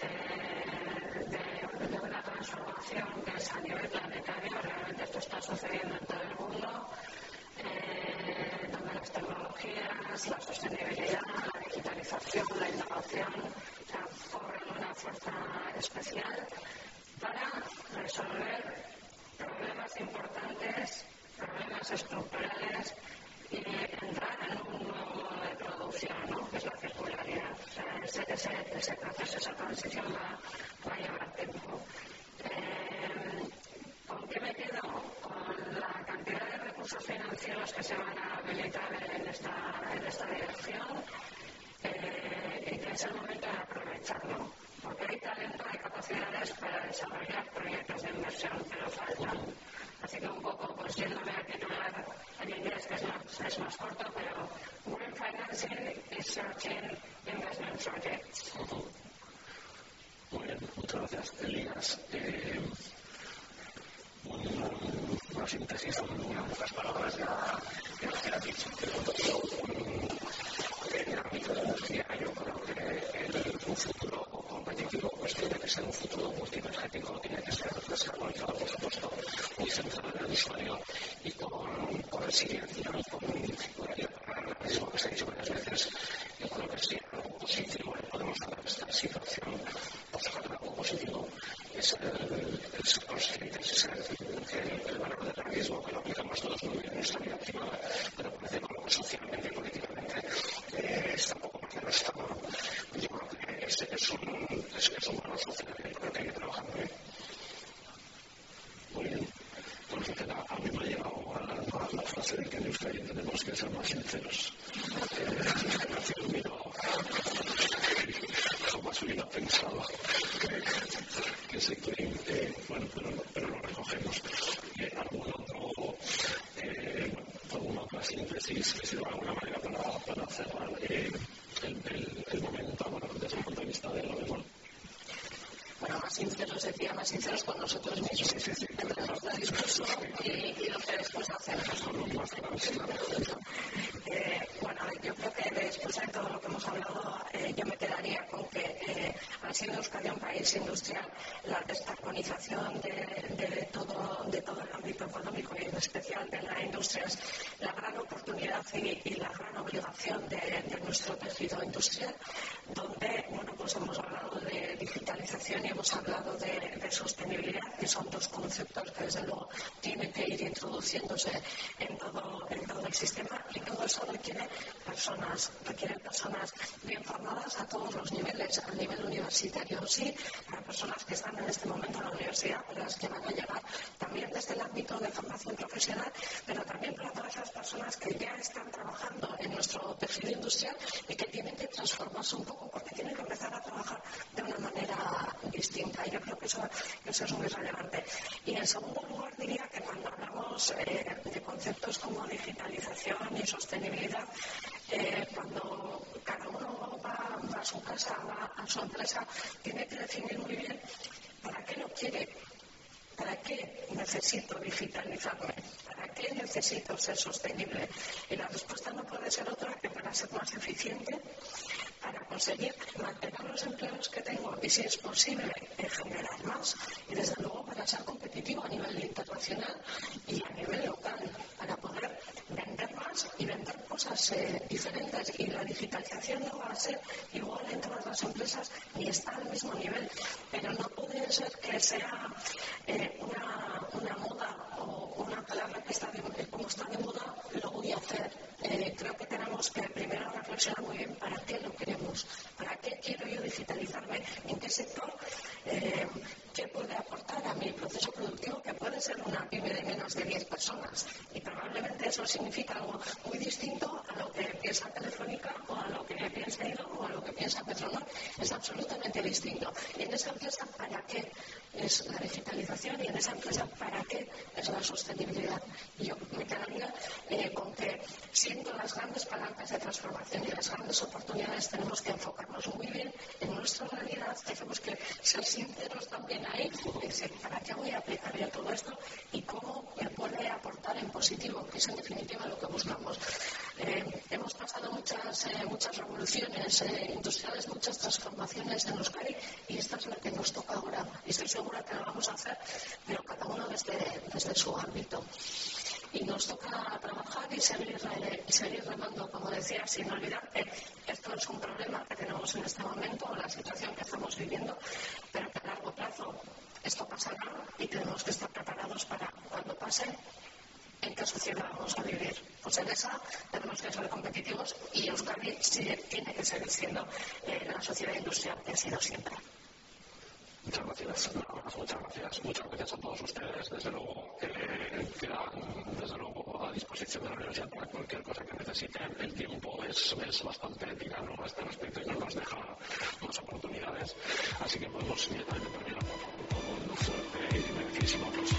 [SPEAKER 2] eh, de, de, una transformación que es a nivel planetario, realmente esto está sucediendo en todo el mundo, eh, las tecnologías, la sostenibilidad, la digitalización, la innovación, o sea, cobran una fuerza especial para resolver problemas importantes, problemas estructurales y entrar en un nuevo modo de producción, ¿no? que es la circularidad. O sea, ese, proceso, esa transición va, va a llevar tiempo. Eh, ¿Con qué me quedo? Con la cantidad de recursos financieros que se van a habilitar en esta, en esta dirección eh, y que es el momento de aprovecharlo. Porque hay talento, hay capacidades para desarrollar proyectos de inversión, pero faltan. Así que un poco, pues yéndome a titular en inglés, que es más, es más corto, pero Green Financing is Searching Investment Projects.
[SPEAKER 3] Muy bien, muchas gracias, Elías. Eh, un, una síntesis, palabras que queda dicho. El de la yo creo que el, un futuro competitivo pues tiene que ser un futuro multienergético, tiene que ser descarbonizado, por supuesto, muy centrado en el usuario y con, con resiliencia y con, con el mismo que se ha dicho varias veces, a mí me ha llegado a la, a la frase de que en Euskadi tenemos que ser más sinceros. Eh, jamás hubiera pensado que, que se eh, bueno, pero, lo recogemos. Eh, algún otro, eh, alguna otra síntesis que sirva de alguna manera para, cerrar el, momento, bueno, desde el punto de vista de lo
[SPEAKER 2] bueno, más sinceros, decía, más sinceros con nosotros mismos, sí, sí, sí, entre nuestro discurso y, y, lo que después hacemos. Eh, bueno, yo creo que después de todo lo que hemos hablado, eh, yo me quedaría con que eh, al ser Euskadi un país industrial, la descarbonización de, de, todo, de todo el ámbito económico y en especial de la industria es la gran oportunidad y, y la gran obligación de, de, nuestro tejido industrial, donde, bueno, pues hemos hablado de digitalización hemos hablado de, sostenibilidad, que son dos conceptos que desde luego tienen que ir introduciéndose en todo, el sistema. Y todo eso requiere personas, requiere personas bien formadas a todos los niveles, a nivel universitario sí, para personas que están en este momento en la universidad, para las que van a llegar también desde el ámbito de formación profesional, pero también para todas las personas que ya están trabajando en nuestro tejido industrial y que tienen que transformarse un poco porque tienen que empezar a trabajar de una manera distinta. Yo creo que eso, eso es muy relevante. Y en segundo lugar diría que cuando hablamos eh, de conceptos como digitalización y sostenibilidad, eh, cuando cada uno va, a su casa, va a su empresa, tiene que definir muy bien para qué lo quiere, para qué necesito digitalizarme, para qué necesito ser sostenible. Y la respuesta no puede ser otra que para ser más eficiente, para conseguir mantener los empleos que tengo y, si es posible, eh, generar más. Y, desde luego, para ser competitivo a nivel internacional y a nivel local, para poder vender más y vender cosas eh, diferentes. Y la digitalización no va a ser igual en todas las empresas ni está al mismo nivel. Pero no puede ser que sea eh, una, moda o una palabra que está de, como está de moda, lo voy a hacer. Eh, creo que tenemos que primero reflexionar muy bien para qué lo queremos, para qué quiero yo digitalizarme, en qué sector, eh, qué puede aportar a mi proceso productivo, que puede ser una pyme de menos de 10 personas. Y probablemente eso significa algo muy distinto a lo que piensa Telefónica o a lo que piensa IDO o a lo que piensa Petronor. Es absolutamente distinto. Y en esa empresa, ¿para qué es la digitalización? Y en esa empresa, ¿para qué es la sostenibilidad? Y yo me quedaría eh, con que siendo las grandes palancas de transformación y las grandes oportunidades, tenemos que enfocarnos muy bien en nuestra realidad, tenemos que ser sinceros también ahí, decir, ¿para qué voy a aplicar yo todo esto y cómo me puede aportar en positivo? Que es en definitiva lo que buscamos. Eh, hemos pasado muchas, eh, muchas industriales, muchas transformaciones en Euskadi y esta es la que nos toca ahora. Y estoy segura que lo vamos a hacer, pero cada uno desde, desde su ámbito. Y nos toca trabajar y seguir, eh, y seguir remando, como decía, sin olvidar que esto es un problema que tenemos en este momento, la situación que estamos viviendo, pero que a largo plazo esto pasará y tenemos que estar preparados para cuando pase en qué sociedad vamos a vivir. Pues en esa tenemos que ser competitivos y Euskadi sí tiene que seguir siendo eh, la sociedad industrial que ha sido siempre.
[SPEAKER 3] Muchas gracias, muchas gracias, muchas gracias a todos ustedes. Desde luego que quedan desde luego a disposición de la universidad para cualquier cosa que necesiten. El tiempo es, es bastante tirano a este respecto y no nos deja más oportunidades. Así que podemos inmediatamente terminar con un fuerte y merecidísimo aplauso.